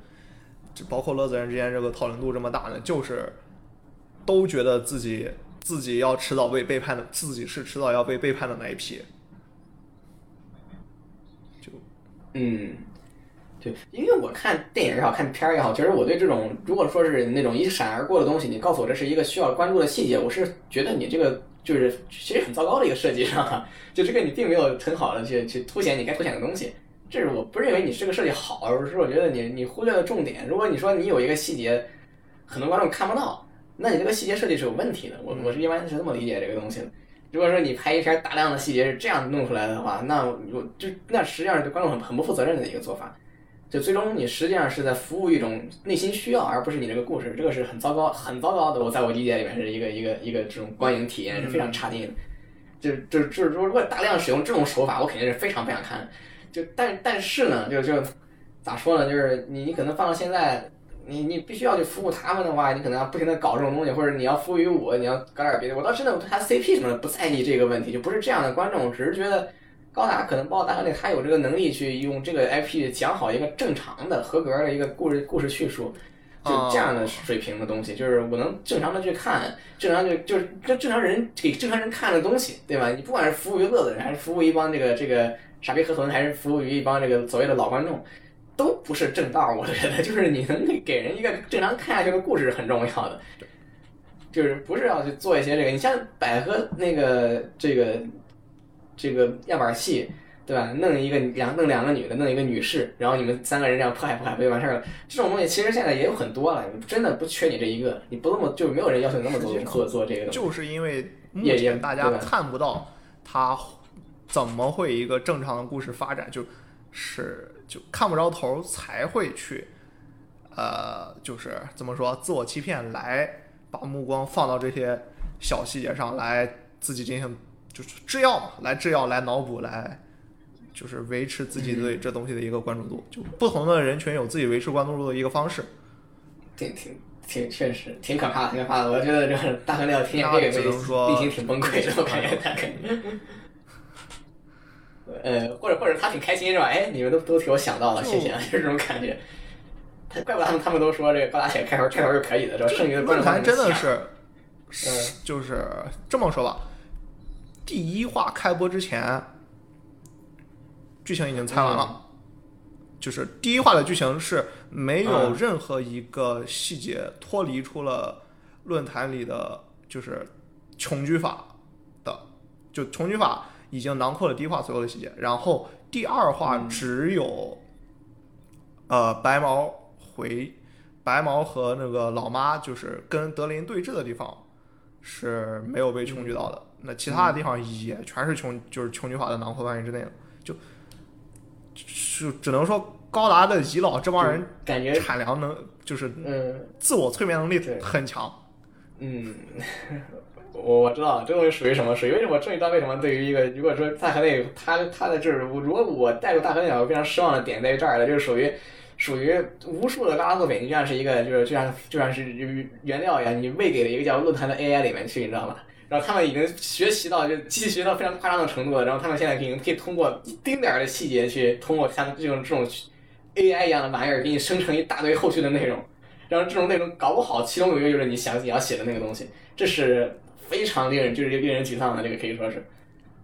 就包括乐子人之间这个讨论度这么大呢？就是都觉得自己自己要迟早被背叛的，自己是迟早要被背叛的那一批。就嗯，对，因为我看电影也好看片儿也好，其实我对这种如果说是那种一闪而过的东西，你告诉我这是一个需要关注的细节，我是觉得你这个就是其实很糟糕的一个设计上，就这个你并没有很好的去去凸显你该凸显的东西。这是我不认为你这个设计好，而是我觉得你你忽略了重点。如果你说你有一个细节，很多观众看不到，那你这个细节设计是有问题的。我我是一般是这么理解这个东西的。如果说你拍一篇大量的细节是这样弄出来的话，那我就那实际上是对观众很很不负责任的一个做法。就最终你实际上是在服务一种内心需要，而不是你这个故事，这个是很糟糕、很糟糕的。我在我理解里面是一个一个一个这种观影体验是非常差劲的。就就就是说，如果大量使用这种手法，我肯定是非常不想看。就但但是呢，就就咋说呢？就是你你可能放到现在，你你必须要去服务他们的话，你可能要不停的搞这种东西，或者你要服务于我，你要搞点别的。我倒真的对他 CP 什么的不在意这个问题，就不是这样的观众，只是觉得高达可能包括大河内，他有这个能力去用这个 IP 讲好一个正常的、合格的一个故事故事叙述。就这样的水平的东西，就是我能正常的去看，正常就就是这正常人给正常人看的东西，对吧？你不管是服务于乐子人，还是服务一帮这个这个傻逼河豚，还是服务于一帮这个所谓的老观众，都不是正道。我觉得，就是你能给人一个正常看下去的故事是很重要的，就是不是要去做一些这个。你像百合那个这个这个样板戏。对吧？弄一个两弄两个女的，弄一个女士，然后你们三个人这样迫害迫害不就完事儿了？这种东西其实现在也有很多了，真的不缺你这一个，你不那么就没有人要求你那么做做做这个东西。就是因为目也也前大家看不到他怎么会一个正常的故事发展，就是就看不着头才会去呃，就是怎么说自我欺骗，来把目光放到这些小细节上来自己进行就是制药嘛，来制药来脑补来。就是维持自己对这东西的一个关注度，就不同的人群有自己维持关注度的一个方式。挺挺挺，确实挺可怕的，挺可怕的。我觉得这个大河料天天这个内心挺崩溃的，我感觉他肯定。呃，或者或者他挺开心是吧？哎，你们都都替我想到了，谢谢，就是这种感觉。他怪不得他们他们都说这个高达写开头开头是可以的，是吧？剩余的观众真的是，嗯，就是这么说吧。第一话开播之前。剧情已经猜完了，就是第一话的剧情是没有任何一个细节脱离出了论坛里的，就是穷举法的，就穷举法已经囊括了第一话所有的细节。然后第二话只有，呃，白毛回白毛和那个老妈就是跟德林对峙的地方是没有被穷举到的，那其他的地方也全是穷，就是穷举法的囊括范围之内了，就。就只能说高达的遗老这帮人感觉产粮能就是嗯自我催眠能力很强。嗯，我我知道这东西属于什么？属于为什么？终于知道为什么对于一个如果说大河内他他的就是如果我带入大河内，我非常失望的点在于这儿了，就是属于属于无数的高达作品，就像是一个就是就像就像是原料一样，你喂给了一个叫论坛的 AI 里面去，你知道吗？然后他们已经学习到就机器学到非常夸张的程度了，然后他们现在已经可以通过一丁点儿的细节去通过像这种这种 AI 一样的玩意儿给你生成一大堆后续的内容，然后这种内容搞不好其中有一个就是你想你要写的那个东西，这是非常令人就是令人沮丧的，这个可以说是，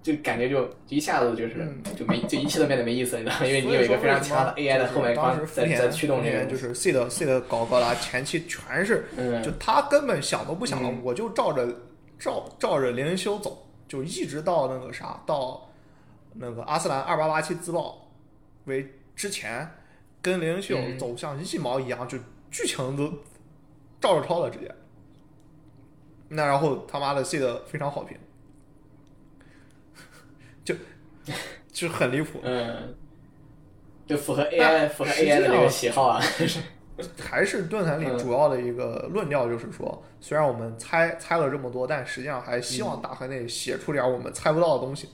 就感觉就一下子就是就没就一切都变得没意思，你知道？因为你有一个非常强的 AI 的后面光在在驱动这个，就是 C 的 C 的搞高达前期全是，就他根本想都不想，我就照着。照照着灵修走，就一直到那个啥，到那个阿斯兰二八八七自爆为之前，跟灵修走向一毛一样，就剧情都照着抄了直接。那然后他妈的 C 的非常好评，就就很离谱。嗯，就符合 AI 符合 AI 的那个喜好啊。还是论坛里嗯主要的一个论调就是说，虽然我们猜猜了这么多，但实际上还希望大河内写出点我们猜不到的东西。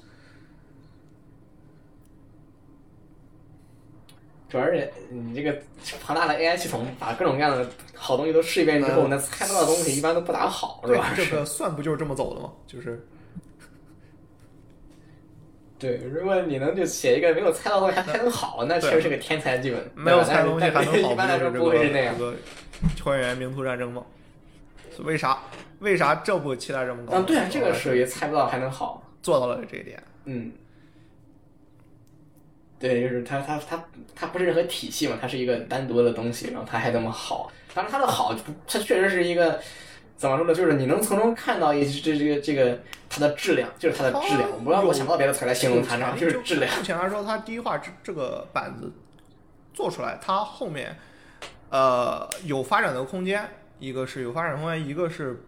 主要是你这个庞大的 AI 系统把各种各样的好东西都试一遍之后，嗯那猜不到的东西一般都不咋好，是对吧？，这个 算不就是这么走的吗？就是对，如果你能就写一个没有猜到的东西还能好，那确实是个天才剧本。没有猜东西还能好，一般来说不会是那样这。个这个球员名图战争吗？为啥为啥这部期待这么高？嗯，对啊，这个属于猜不到还能好。做到了这一点。嗯，对，就是它它它它不是任何体系嘛，它是一个单独的东西，然后它还那么好。当然，它的好，它确实是一个怎么说呢？就是你能从中看到一这这个这个它的质量，就是它的质量。我不知道我想不到别的词来形容它，然后就是质量。目前来说，它第一话这这个板子做出来，它后面呃有发展的空间，一个是有发展空间，一个是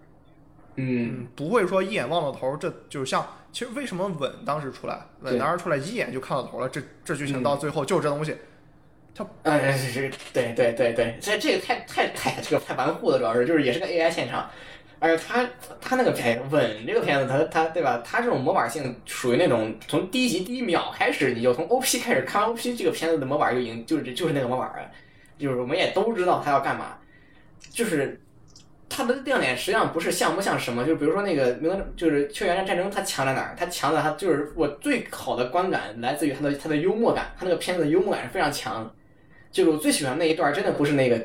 嗯，嗯不会说一眼望到头，这就是像其实为什么稳当时出来，稳当时出来一眼就看到头了，这这剧情嗯到最后就是这东西，哎，这这对对对对，这这个太太太这个太顽固了，主要是就是也是个 AI 现场，而且他他那个片稳这个片子，他他对吧？他这种模板性属于那种从第一集第一秒开始，你就从 OP 开始看 OP 这个片子的模板就已经就是就是那个模板了，就是我们也都知道他要干嘛，就是。它的亮点实际上不是像不像什么，就比如说那个《名就是《秋园战争》，它强在哪儿？它强在它就是我最好的观感来自于它的它的幽默感，它那个片子的幽默感是非常强。就是我最喜欢那一段，真的不是那个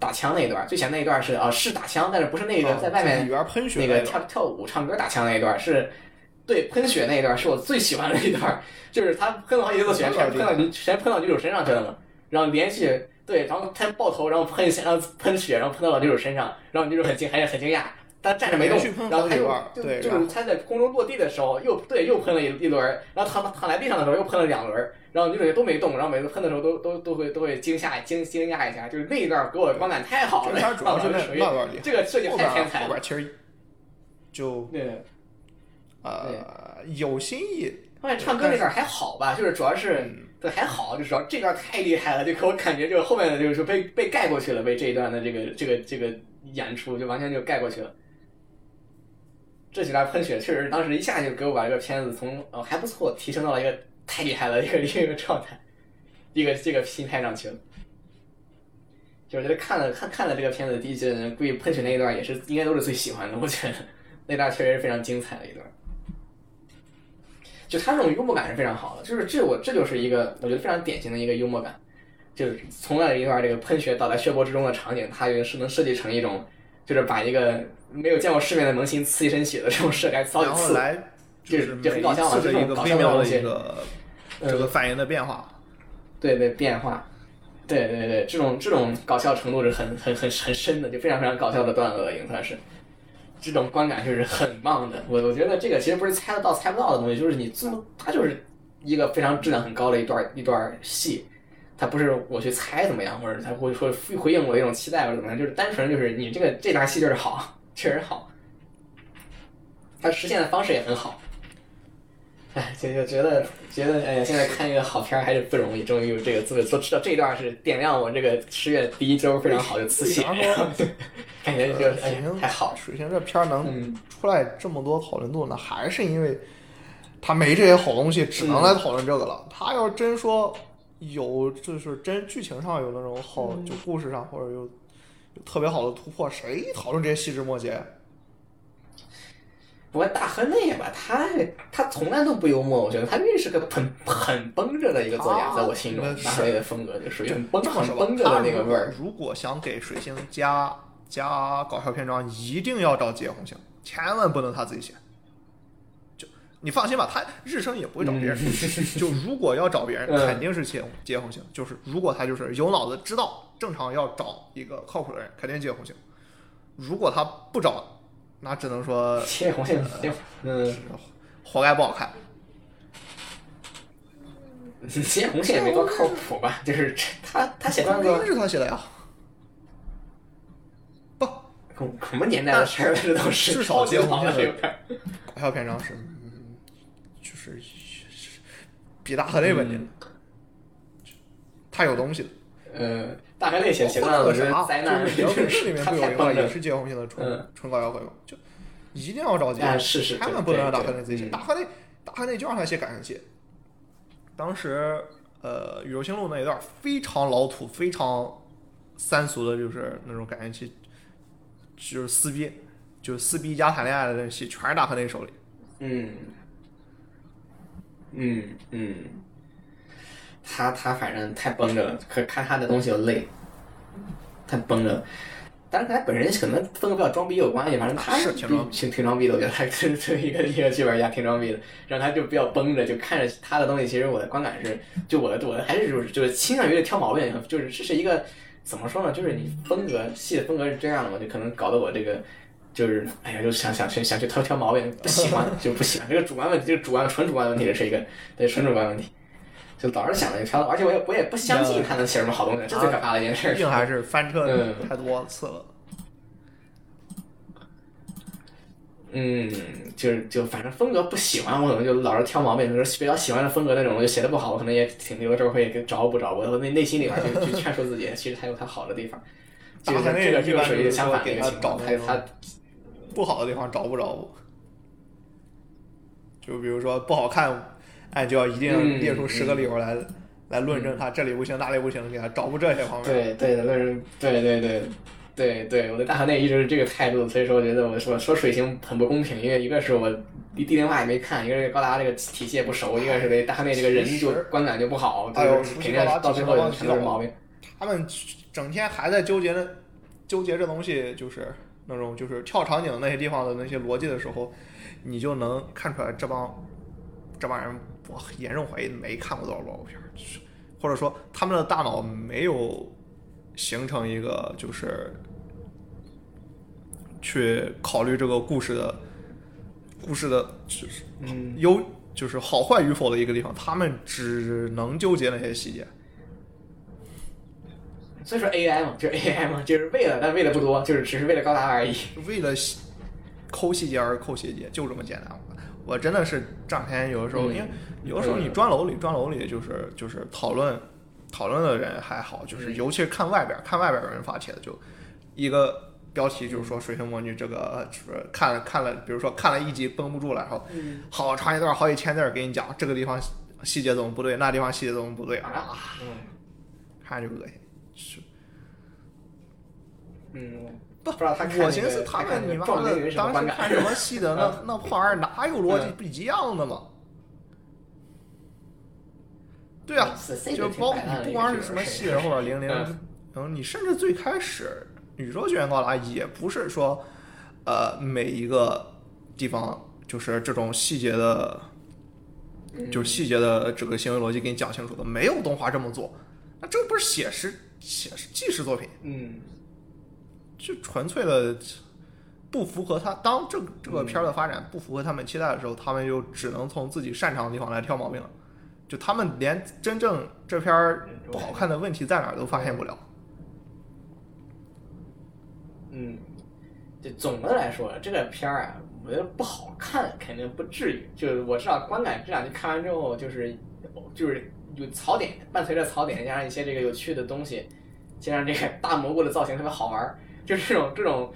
打枪那一段，最喜欢那一段是啊、是打枪，但是不是那个在外面喷血那个跳跳舞唱歌打枪那一段，是对喷血那一段是我最喜欢的一段，就是他喷了好几次血，全喷到女全喷到女主身上去了嘛，然后连续对，然后他爆头，然后喷血，然后喷血，然后喷到了女主身上，然后女主很惊，还是很惊讶。但站着没动然后他又就对就是他在空中落地的时候，又对又喷了一一轮，然后躺躺在地上的时候又喷了两轮，然后女主角都没动，然后每次喷的时候都都都会都会惊吓惊惊讶一下，就是那一段给我的观感太好了，这片主要是那属于 这个设计太天才了边，其实就对。呃有新意，发现唱歌那段还好吧，就是主要是嗯对还好，就主要这段太厉害了，就给我感觉就后面的就是被被盖过去了，被这一段的这个这个这个演出就完全就盖过去了。这几段喷血确实当时一下就给我把这个片子从呃还不错提升到了一个太厉害了一个一个状态，一个这个心态上去了。就是觉得看了看看了这个片子第一集的人，估计喷血那一段也是应该都是最喜欢的，我觉得那段确实是非常精彩的一段。就他这种幽默感是非常好的，就是这我这就是一个我觉得非常典型的一个幽默感，就是从那一段这个喷血倒在血泊之中的场景，它是能设计成一种，就是把一个没有见过世面的萌新刺一身血的这种事该骚一次，来就是就很搞笑嘛次的一个这种搞笑的东西这个反应的变化。对对变化，对对对，这种这种搞笑程度是很很很很深的，就非常非常搞笑的段落，已经算是。这种观感就是很棒的，我我觉得这个其实不是猜得到猜不到的东西，就是你这么它就是一个非常质量很高的一段一段戏，它不是我去猜怎么样，或者它会说回应我一种期待或者怎么样，就是单纯就是你这个这段戏就是好，确实好，它实现的方式也很好。哎，就就觉得觉得，哎呀，现在看一个好片儿还是不容易，终于有这个资本，都知道这一段是点亮我这个十月第一周非常好的刺激，为啥说感觉就哎呀水星太好了，水星这片儿能嗯出来这么多讨论度呢，还是因为他没这些好东西，只能来讨论这个了。他要真说有，就是真剧情上有那种好，就故事上或者有有特别好的突破，谁讨论这些细枝末节？不过大河内吧，他他从来都不幽默，我觉得他那是个很很绷着的一个作家，他在我心中大河内的风格就属于很绷着的那个味儿。如果想给水星加加搞笑篇章，一定要找结红星，千万不能他自己写。就你放心吧，他日升也不会找别人。就如果要找别人，嗯肯定是结结红星。就是如果他就是有脑子，知道正常要找一个靠谱的人，肯定结红星。如果他不找，那只能说切红线，切嗯，活该不好看。切红星也没多靠谱吧？就是他他写段子明明是他写的呀。不，什什么年代的事儿，这都是至少结红线的这有篇章是，嗯，就是是比大河内稳定的，他有东西的。呃，大河内写写段子，那个我觉得啥，灾难，就是聊天室里面不有一个也。是结婚性的纯嗯纯搞摇滚吗？就一定要找结婚，啊是是千万对不能让大河内自己写。嗯大河内大河内就让他写感情戏。当时呃，宇宙星路那一段非常老土、非常三俗的，就是那种感情戏，就是撕逼，就是撕逼加谈恋爱的那戏，全是大河内手里。嗯，嗯嗯，他他反正太绷着了，可看他的东西又累，太绷着了。但是跟他本人可能风格比较装逼有关系，反正他是挺装逼挺挺装逼的，我觉得他这这一个一个剧本家挺装逼的，让他就比较绷着，就看着他的东西，其实我的观感是，就我的我的还是就是就是倾向于挑毛病，就是这是一个怎么说呢？就是你风格戏的风格是这样的嘛，就可能搞得我这个就是哎呀，就想想去想去挑挑毛病，不喜欢 就不喜欢，这个主观问题，这个主观纯主观问题，这是一个对纯主观问题。就老是想着挑，而且我也我也不相信他能写什么好东西，这最可怕的一件事儿。毕竟还是翻车嗯太多次了。嗯，就是就反正风格不喜欢，我可能就老是挑毛病。就是比较喜欢的风格那种，就写的不好，我可能也挺有的时候会给找补找补。我内内心里边就就劝说自己，其实他有他好的地方。这个大河内这个这个属于相反的一个情况，他不好的地方找不着。就比如说不好看，哎，就要一定嗯列出十个理由来、来论证它这里不行那里不行，给它找不这些方面。对对的，对对对对对，我对大河内一直是这个态度，所以说我觉得我说说水星很不公平，因为一个是我地地灵化也没看，一个是高达这个体系也不熟，一个是对大河内这个人就观感就不好，就是肯定到最后全都是毛病。他们整天还在纠结那纠结这东西，就是那种就是跳场景那些地方的那些逻辑的时候，你就能看出来这帮这帮人，我严重怀疑没看过多少老片或者说他们的大脑没有形成一个就是去考虑这个故事的故事的就是嗯优就是好坏与否的一个地方，他们只能纠结那些细节。所以说 AI 嘛，就是 AI 嘛，就是为了，但为了不多，就是只是为了高达而已。为了细抠细节而抠细节，就这么简单。我真的是这两天有的时候，嗯因为有的时候你砖楼里，砖楼里就是就是讨论讨论的人还好，就是嗯尤其是看外边看外边有人发帖的，就一个标题就是说《水星魔女》这个就是看了看了，比如说看了一集绷不住了，然后嗯好长一段好几千字给你讲这个地方细节怎么不对，那地方细节怎么不对啊，嗯看着就恶心。是。嗯，不知道他看那个我寻思他们你妈的当时看什么戏的，那那破玩意儿哪有逻辑嗯。不一样的嘛？对啊，就包括你不光是什么戏人或者零 零嗯，嗯，你甚至最开始宇宙学院高达也不是说，呃，每一个地方就是这种细节的，就是细节的这个行为逻辑给你讲清楚的，没有动画这么做，那这不是写实写实纪实作品，嗯就纯粹的不符合他当这这个片儿的发展不符合他们期待的时候，他们就只能从自己擅长的地方来挑毛病了。就他们连真正这片儿不好看的问题在哪儿都发现不了。嗯，就总的来说，这个片儿啊，我觉得不好看，肯定不至于。就是我知道观感这两集看完之后，就是就是有槽点，伴随着槽点加上一些这个有趣的东西，加上这个 大蘑菇的造型特别好玩儿，就是这种这种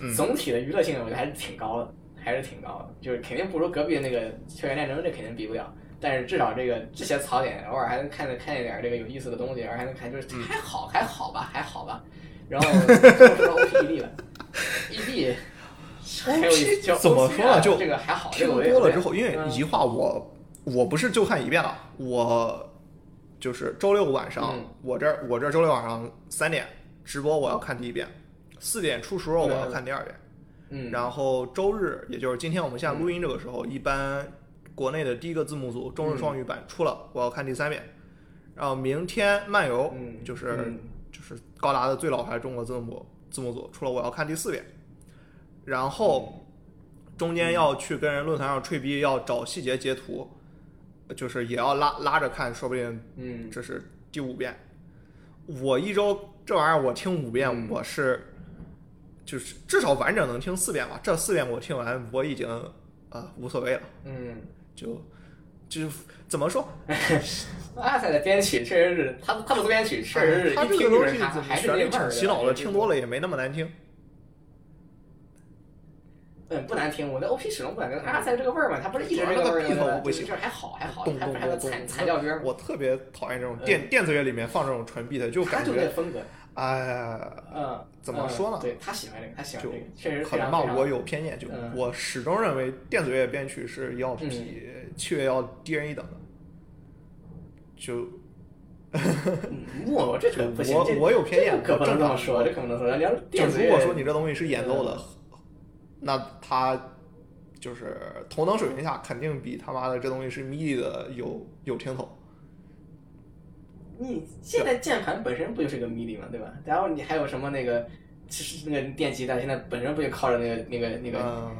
嗯总体的娱乐性，我觉得还是挺高的，还是挺高的。就是肯定不如隔壁的那个《校园战争》，这肯定比不了。但是至少这个这些槽点，偶尔还能看见看见点儿这个有意思的东西，而还能看就是还好还好吧还好吧。然后说到 OPED 了，ED 还有一叫 OP 怎么说呢就这个还好，这听个我也多了之后，因为嗯一话我我不是就看一遍了，我就是周六晚上嗯我这儿我这儿周六晚上三点直播，我要看第一遍，四点出时候我要看第二遍。嗯，然后周日，也就是今天我们现在录音这个时候，一般国内的第一个字幕组中日双语版出了，我要看第三遍。然后明天漫游，嗯就是、嗯就是高达的最老牌中国字幕字幕组出了，我要看第四遍。然后中间要去跟人论坛上吹逼，要找细节截图，就是也要拉拉着看，说不定嗯这是第五遍。我一周这玩意儿我听五遍，嗯我是就是至少完整能听四遍吧。这四遍我听完，我已经啊、呃无所谓了，嗯就就是怎么说？阿塞的编曲确实是，他他的编曲确实是他这个东西他还是旋律那味儿的挺洗脑的，听多了。了也没那么难听。嗯，不难听，我的 OP 始终不难听。阿塞这个味儿嘛，它不是一直这个味儿我不喜欢就是还好还好，还有咚咚惨惨咚调歌吗？我特别讨厌这种电电子乐里面放这种纯 beat，就他就那感觉风格，哎，嗯，怎么说呢嗯对他喜欢这个，他喜欢这个，确实可能吧我有偏见，就嗯我始终认为电子乐编曲是要比器乐要低人一等的。就嗯我这个不行，我我有偏见这可不能这么说，这可不能说。聊就电子乐，如果说你这东西是演奏的，那它就是同等水平下，肯定比他妈的这东西是 MIDI 的有有听头。你现在键盘本身不就是个 MIDI 嘛，对吧？然后你还有什么那个，其实那个电吉他现在本身不就靠着那个那个那个嗯，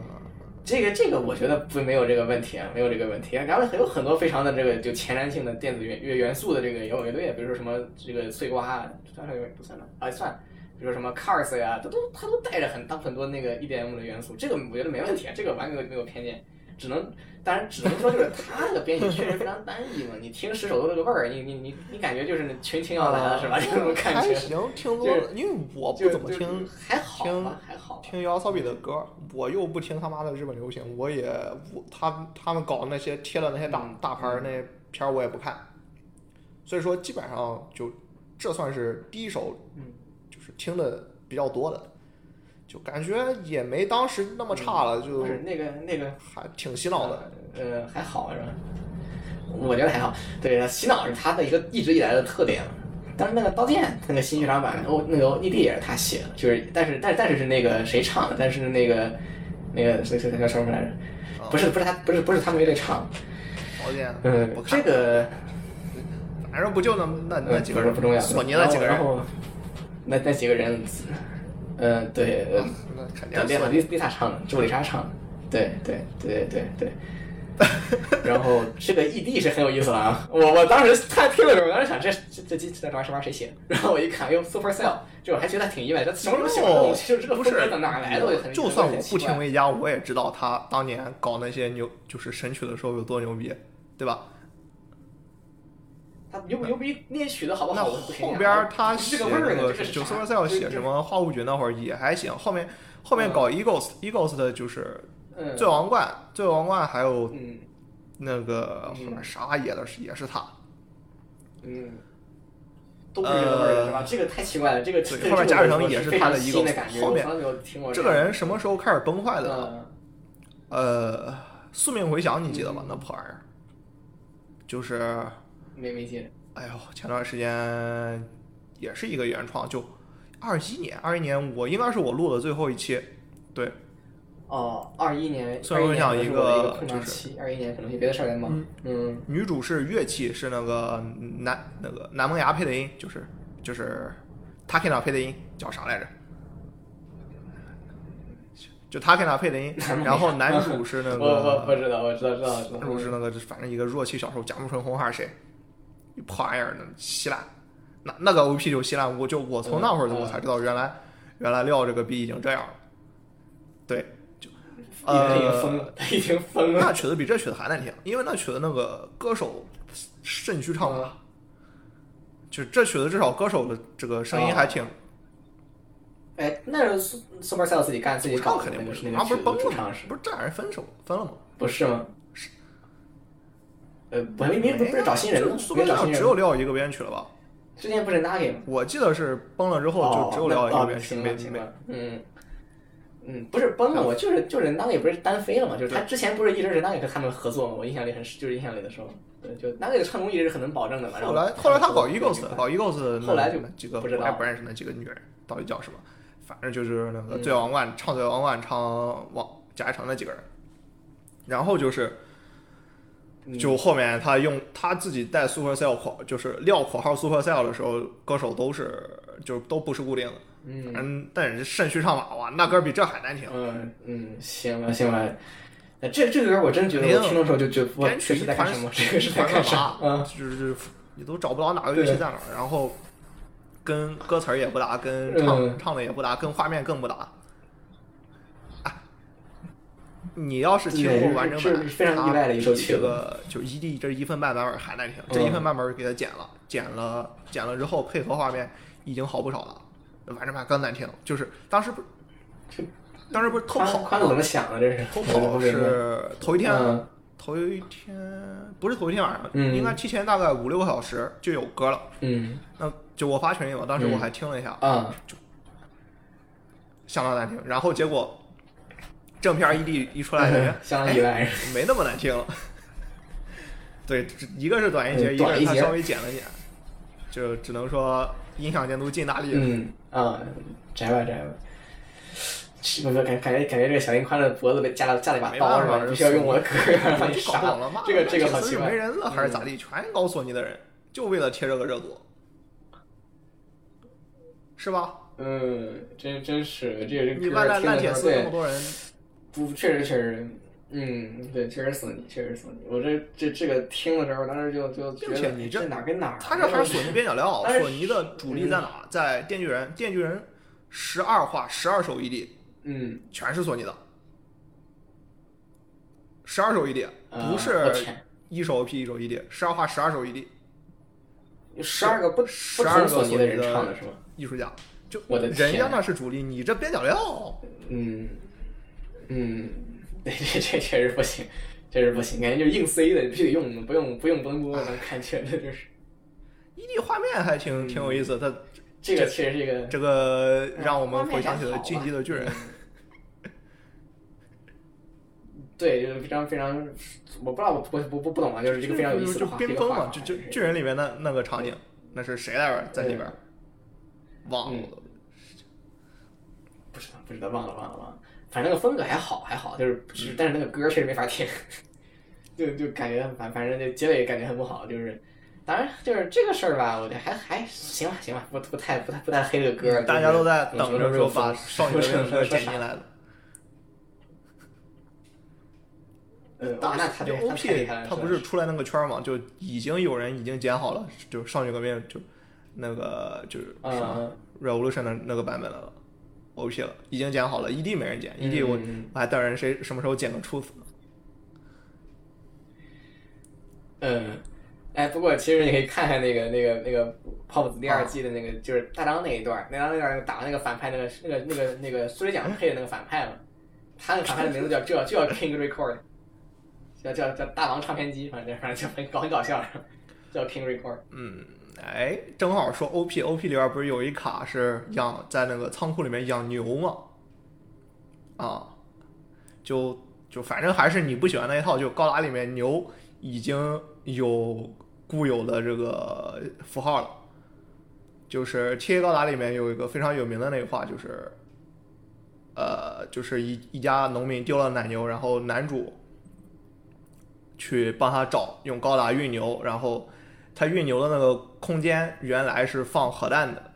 这个这个我觉得不没有这个问题啊，没有这个问题啊。然后还有很多非常的这个就前瞻性的电子乐乐元素的这个摇滚乐队，比如说什么这个碎瓜啊，算是不算了啊算，比如说什么 Cars 呀、它都它都带着很大很多那个 EDM 的元素，这个我觉得没问题啊，这个完全没有没有偏见。只能，当然只能说就是他那个编曲确实非常单一嘛，你听十首都这个味儿，你你你你感觉就是那群情要来了是吧？这种感觉，还行，听多了，因为我不怎么听还好听吧，还好。听 YOASOBI 的歌，我又不听他妈的日本流行，我也我他他们搞那些贴的那些大嗯大牌儿那片儿我也不看，所以说基本上就这算是第一首，嗯，就是听的比较多的，就感觉也没当时那么差了，就不是那个那个还挺洗脑的。呃，还好是吧？我觉得还好。对，洗脑是他的一个一直以来的特点嘛。但是那个《刀剑》那个新剧场版，哦，那个 ED 也是他写的，就是但是但是但是是那个谁唱的？但是那个那个谁谁谁叫什么来着？不是不是他不是不是他们乐队唱的。条件嗯不，看这，个反正不就那么那那嗯几个人不重要。索尼那几个人然，后那那几个人，嗯对，呃那肯对，定索尼丽丽丽莎唱的，朱丽莎唱的，对对对对对。然后这个 ED 是很有意思了啊！我我当时看听了之后，我当时想这这这这这玩意儿这玩谁写的？然后我一看，哟，Supercell，就我还觉得挺意外，这什么东西？就这个不是哪来的？我就很就算我不听为，维嘉，我也知道他当年搞那些牛就是神曲的时候有多牛逼，对吧？他牛不牛逼？那些曲子好不那好？我不评价后边他写那个这个是就啥 Supercell 就就写什么花无菌那会儿也还行，后面后面搞 Eagles，Eagles 的就是嗯醉王冠，醉王冠还有嗯那个嗯后面啥也的是也是他，嗯。都不是这个味儿是吧？这个太奇怪了，这个对后面贾雨成也是他的一个后面这个人什么时候开始崩坏的？嗯呃，宿命回响你记得吧？那破玩意儿，就是没没记得。哎呦，前段时间也是一个原创，就二一年，二一年我应该是我录的最后一期，对，哦，二一年，虽然我想一个就是期，二一年可能有别的事儿在忙。嗯，女主是乐器，是那个南那个南萌芽配的音，就是就是 Takina 配的音，叫啥来着？就 Takina 配的音，然后男主是那 个我我不个知道，我知道知道知道。男主是那个反正一个弱气小兽，贾木春红还是谁？一破玩意儿呢，稀烂。那那个 OP 就稀烂，我就我从那会儿嗯我才知道原来原来廖这个逼已经这样了。对，就已经已经呃疯了，他已经疯了。那曲子比这曲子还难听，因为那曲子那个歌手肾虚唱的，就这曲子至少歌手的这个声音还挺，哎，那是 Supercell 自己干自己唱肯定不是，那个马上不是崩了吗不是这俩人分手分了吗？不是吗？呃，不没没不是找新人了，苏没找新人只。有廖一个编曲了吧？之前不是 Nagi 吗？我记得是崩了之后就只有廖一个编曲，没没行吧行吧，嗯。嗯，不是崩了，我就是就是 Nagi 不是单飞了嘛，就是他之前不是一直是 Nagi 和他们合作嘛，我印象里很就是印象里的时候，对，就 Nagi 的成功一直是很能保证的嘛。然后来后来他搞 Egos 搞 Egos 后来就那几个不知道不认识那几个女人到底叫什么，反正就是那个嗯醉王冠唱醉王冠唱王贾一成那几个人，然后就是嗯就后面他用他自己带 Supercell 口就是撂口号 Supercell 的时候，歌手都是就都不是固定的，嗯嗯，但是肾虚唱法哇，那歌比这还难听。嗯嗯，行了行了，这这个歌我真觉得我听的时候就就我编曲是在干什么？这个是在团干啥？啥？嗯，就是你都找不到哪个乐器在哪儿，然后跟歌词儿也不搭，跟唱、嗯唱的也不搭，跟画面更不搭。啊，你要是听过完整版，是是非常意外的一首它曲子这个就 ED 这一分半版本还难听，这嗯一分半本给它剪了，剪了剪了之后配合画面已经好不少了，完整版更难听，就是当时不这，当时不是偷跑宽宽子怎么想的？这是偷 跑是头一天，嗯头一天不是头一天晚上，嗯应该提前大概五六个小时就有歌了。嗯那就我发群里嘛，当时我还听了一下，啊相当难听。然后结果正片一地一出来，感觉相当意外。没那么难听了。对，一个是短一截，嗯一个是他稍微剪了剪，就只能说音响监督尽大力了。嗯啊，摘吧摘吧。是不是感感觉感觉这个小林宽的脖子被架了架了一把刀是吧？必须要用我的歌你你搞杀懂了吗？这个这个好奇怪没。人了还是咋地？全搞索尼的人，就为了贴这个热度，是吧？嗯，真真是这个这你万烂烂铁丝这么，多人，不确实确实，嗯，对，确实索尼，确实索尼。我这这这个听的时候，当时就就觉得并且你这这哪跟哪？他这还 是索尼边角料，索尼的主力在哪？在电锯人，电锯人十二话十二首 ED 嗯，全是索尼的，十二首 ED 啊不是一首 OP 一首 ED，十二话十二首 ED，十二个不不12同个索尼的人索尼的唱的是吗？艺术家，就我的天人家那是主力，你这边角料，嗯嗯，对，这这确实不行，确实不行，感觉就是硬塞的，必须得用，不用不用不能播，能看全的就是 ED 画面还挺挺有意思，它这个确实是一个这个让我们回想起了《进击的巨人》吧。对，就是非常非常，我不知道，我我不不不懂啊，就是一个非常有意思就的画，一冰封嘛，就就巨人里面的那个场景，那是谁来着在里边儿？忘了嗯，不知道不知道，忘了忘了忘了，反正那个风格还好还好，就是只但是那个歌确实没法听，就就感觉反反正就结尾感觉很不好，就是。当然，就是这个事儿吧，我觉得还还行吧，行吧，不不太不太不太黑这个歌，大家都在等着说说把少女的那个剪进来的。呃，啊，那他就 OP，他不是出来那个圈儿嘛，就已经有人已经剪好了，就少女革命就那个就是嗯什么 Revolution 的那个版本的了，OP 了，已经剪好了，ED 没人剪，ED 我嗯嗯我还等人谁什么时候剪个 Truth 呢？嗯，哎，不过其实你可以看看那个那个那个 POP 第二季的那个，就是大张那一段儿，那张那段儿打那个反派那个那个那个那个苏雷奖配的那个反派嘛，他那个反派的名字叫就叫就叫 King Record，叫叫叫大王唱片机，反正反正就很搞很搞笑，叫 King Record。嗯，哎，正好说 OP，OP 里边不是有一卡是养在那个仓库里面养牛吗？啊，就就反正还是你不喜欢那一套，就高达里面牛已经有固有的这个符号了。就是 T A 高达里面有一个非常有名的那个话，就是，呃，就是一一家农民丢了奶牛，然后男主去帮他找，用高达运牛，然后他运牛的那个空间原来是放核弹的，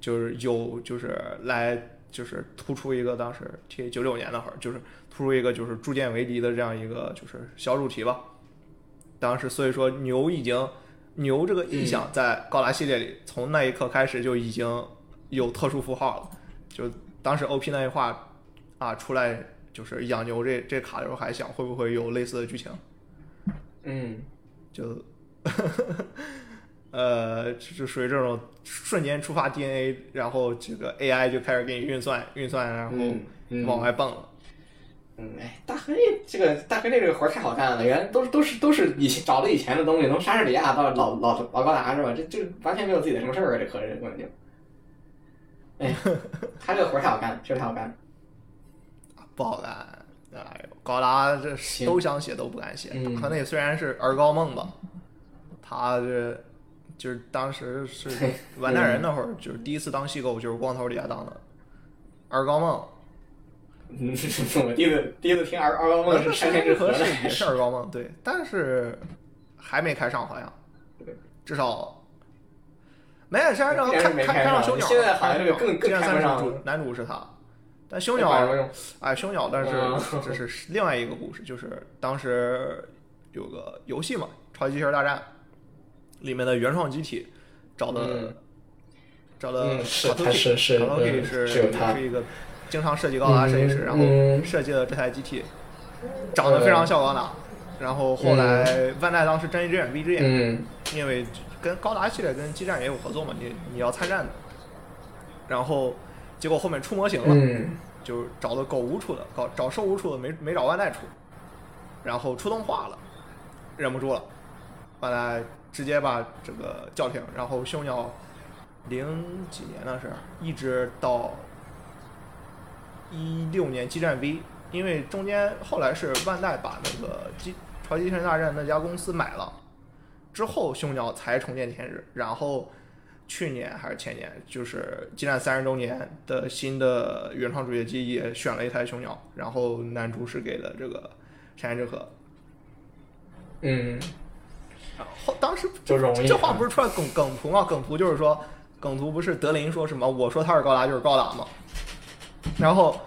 就是有就是来就是突出一个当时 T 九六年那会儿，就是突出一个就是铸剑为敌的这样一个就是小主题吧。当时所以说牛已经牛这个印象在高达系列里，从那一刻开始就已经有特殊符号了。就当时 OP 那一话啊出来，就是养牛这这卡的时候，还想会不会有类似的剧情。嗯，就，呃，就就属于这种瞬间触发 DNA，然后这个 AI 就开始给你运算运算，然后往外蹦了。嗯，哎，大黑这个大黑这个活儿太好干了，原来都是都是都是以前找的以前的东西，从莎士比亚到老老老高达是吧？这这完全没有自己的什么事儿啊，这可是根本就。哎，他这个活儿太好干了，确实太好干了。不好干。哎呦，高达这行都想写都不敢写。嗯可那虽然是儿高梦吧，他这就是当时是完蛋人那会儿，就是第一次当戏狗，就是光头底下当的。儿高梦。嗯，我第一次第一次听儿儿高梦是山田之和，是也是儿高梦，对，但是还没开上好像对，至少没有山上既然看看是没开上上熊鸟了，现在好像这个更更这样算是看不上主男主是他，但修鸟？哎熊鸟，但是嗯这是另外一个故事，就是当时有个游戏嘛，《超级机器人大战》里面的原创机体找的嗯。找的卡图他 K，是是卡图 K 嗯是是有他是一个经常设计高达设计师，然后嗯。设计了这台机体，长得非常像高达。然后后来万代当时睁一只眼闭一只眼，嗯。因为跟高达系列跟基站也有合作嘛，你你要参战的。然后结果后面出模型了，嗯。就找的狗屋出的，搞找兽屋出的，没没找万代出，然后出动画了，忍不住了，万代直接把这个叫停，然后凶鸟零几年的事儿，一直到一六年激战 V，因为中间后来是万代把那个机超级机器人大战那家公司买了，之后凶鸟才重见天日，然后。去年还是前年，就是激战三十周年的新的原创主角机也选了一台雄鸟，然后男主是给了这个山田智和。嗯，后当时就容易这话不是出来梗梗图吗？梗图就是说，梗图不是德林说什么我说他是高达就是高达吗？然后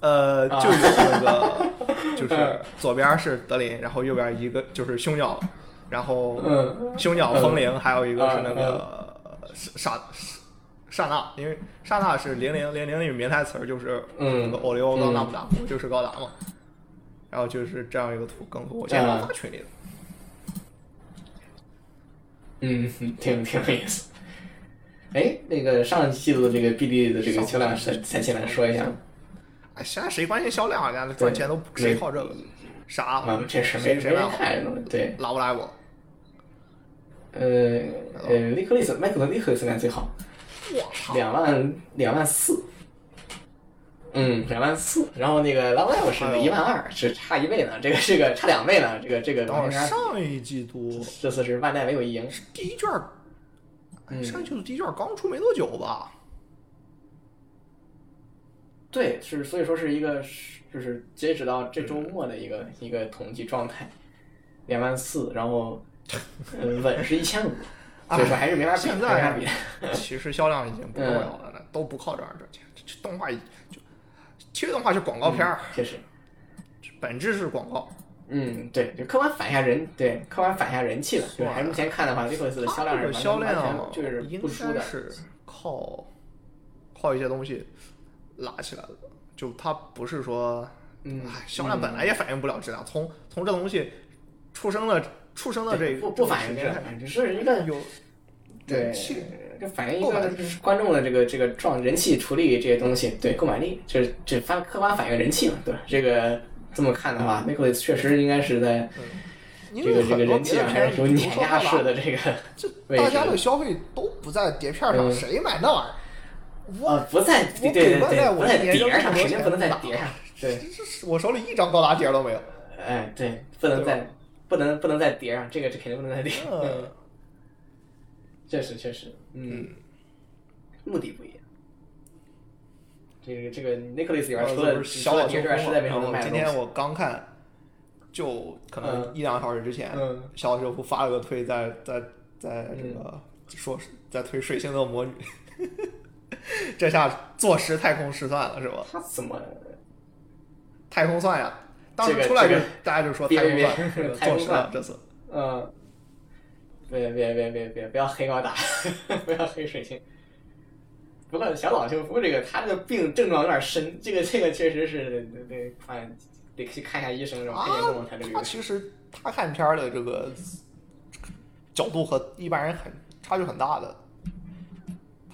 呃，就有那个 就是左边是德林，然后右边一个就是凶鸟，然后嗯凶鸟风铃，还有一个是那个刹刹那，因为刹那是零零零零里名台词儿，就是嗯那个欧利欧高达姆达，我就是高达嘛。然后就是这样一个图梗图，我现在刚发群里了。嗯，挺挺有意思。哎，那个上季度的这个 BD 的这个销量，再再进来说一下。哎，现在谁关心销量啊？人家赚钱都谁靠这个？啥？啊，这是没没谁谁来人看这东西。对，拉不拉我？呃呃，利克利斯，麦克的利克利斯应该最好，我操！两万两万四。嗯，两万四，然后那个 Love Live 是一万二，是差一倍呢，这个这个差两倍呢，这个这个等会儿上一季度这次是万代没有赢，是，第一卷上一季度第一卷儿刚出没多久吧？对，是所以说是一个就是截止到这周末的一个一个统计状态，两万四，然后呃稳是一千五，所以说还是没法比，现没法在比。其实销量已经不重要了，那都不靠这儿赚钱。这这动画就其实动画是广告片儿，确实，本质是广告。嗯，对，就客观反映一下人，对，客观反映一下人气了。就是还是目前看的话，这个销量就是应。该是靠靠一些东西拉起来的，就它不是说，嗯哎，销量本来也反映不了质量，从从这东西出生的出生的这对不不反映质量，只是一个有对人气，就反映一购买个就是观众的这个这个状人气、处理这些东西，对购买力，就是这反客观反映人气嘛，对吧？这个这么看的话 m i k o 确实应该是在这个这个人气上还是有碾压式的这个 这大家的消费都不在碟片上，嗯谁买那玩意儿？我啊，不在对对对不在碟上，肯定不能在碟上，对，这是我手里一张高达碟都没有。哎对，不能在不能不能在碟上，这个这肯定不能在碟上，嗯，确实确实，嗯，目的不一样。这个这个 Nicholas 里边除了不是小除了岛秀碟之外，实在没什么能卖的。今天我刚看，就可能嗯一两个小时之前，嗯小岛秀夫发了个推在，在在这个嗯说在推水星的魔女，这下坐实太空失算了是吧？他怎么太空算呀，当时出来就这个大家就说太空算坐实了算这次。嗯，别别别别别不要黑高达，不要黑水星。不过小岛秀夫这个他这个病症状有点深，这个这个确实是得得看得去看一下医生，这种太严重了，他这他其实他看片儿的这个角度和一般人很差距很大的，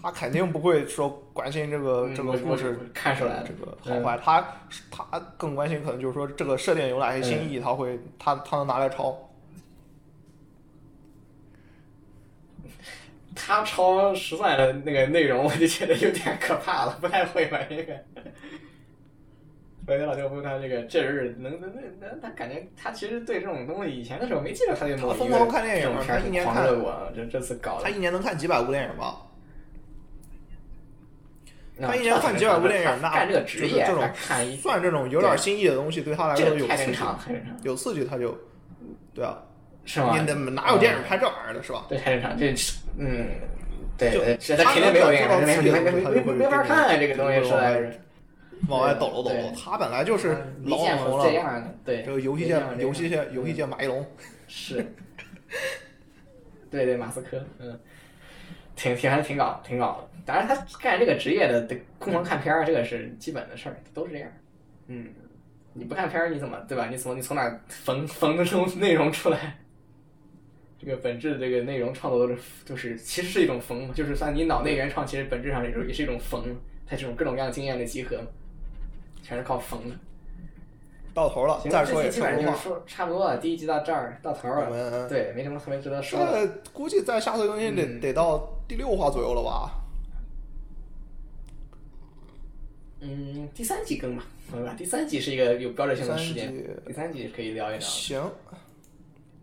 他肯定不会说关心这个、嗯这个我我故事看出来了这个好坏，他他更关心可能就是说这个设定有哪些新意，他会他他能拿来抄。他抄实在的那个内容，我就觉得有点可怕了，不太会吧这个。所以老舅夫他这个这日能能能能，他感觉他其实对这种东西以前的时候没记得他就某一个他疯狂看电影这种片儿他一年看热过，这这次搞的他一。年能看几百部电影吧？他一年看几百部电影，那干这个职业，就是这种看算这种有点新意的东西，对他来说有刺有刺激他就，对啊，是吗？你哪哪有电影拍这玩意儿的是吧？对，太正常，这嗯，对就对，是他他肯定没有电影，没没没没没没法看啊，这个东西实在是。往外抖搂抖搂，他本来就是老网红了，对，这个游戏界游戏界游戏界马一龙，是，对对，马斯克，嗯，挺挺还挺搞挺搞的。当然，他干这个职业的得空房看片儿，这个是基本的事儿，都是这样。嗯，你不看片儿，你怎么对吧？你从你从哪缝缝的这种内容出来？这个本质的这个内容创作都是就是其实是一种缝，就是算你脑内原创，其实本质上也是也是一种缝，它这种各种各样经验的集合，全是靠缝的。到头了，行，再说也是基本上不话。就是说差不多了，第一集到这儿到头了。们对，没什么特别值得说的。估计在下次更新得、嗯得到第六话左右了吧？嗯，第三集更吧，对吧？第三集是一个有标志性的事件第三季，第三季可以聊一聊。行，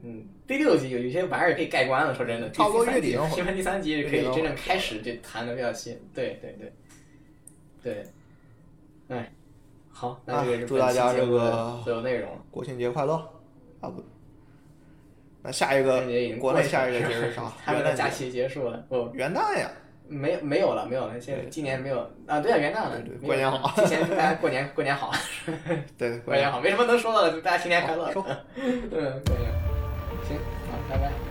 嗯，第六集有有些玩意儿可以盖棺了，说真的，差不多月底了新闻第三集可以真正开始就谈的比较细。对对对，对，哎，好，那这个是啊祝大家这个所有内容。国庆节快乐啊不，那下一个国内下一个节日是啥？他们的假期结束了，不，元旦呀，没没有了，没有了。现在今年没有啊，对啊，元旦了，对对过年好提前祝大家 过年过年好，对，过年好，没什么能说的了，祝大家新年快乐。说 嗯，过年行，好，拜拜。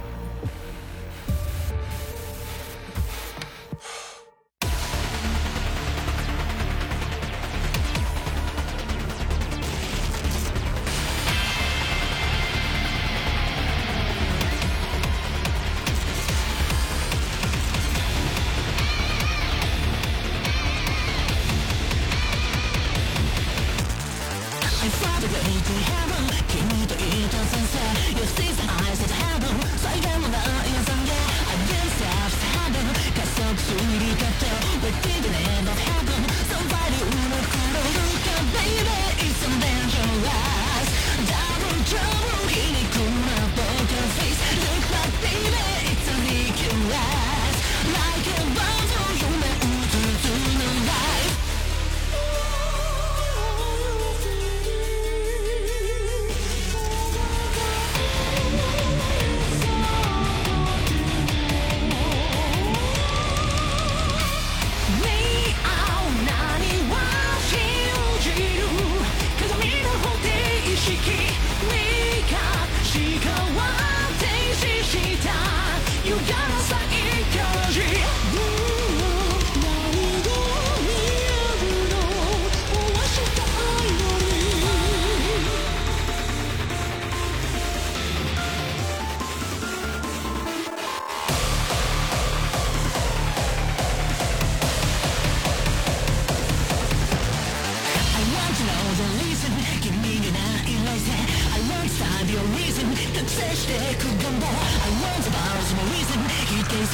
程式」「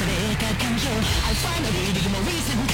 否定された感情 I finally dig my reason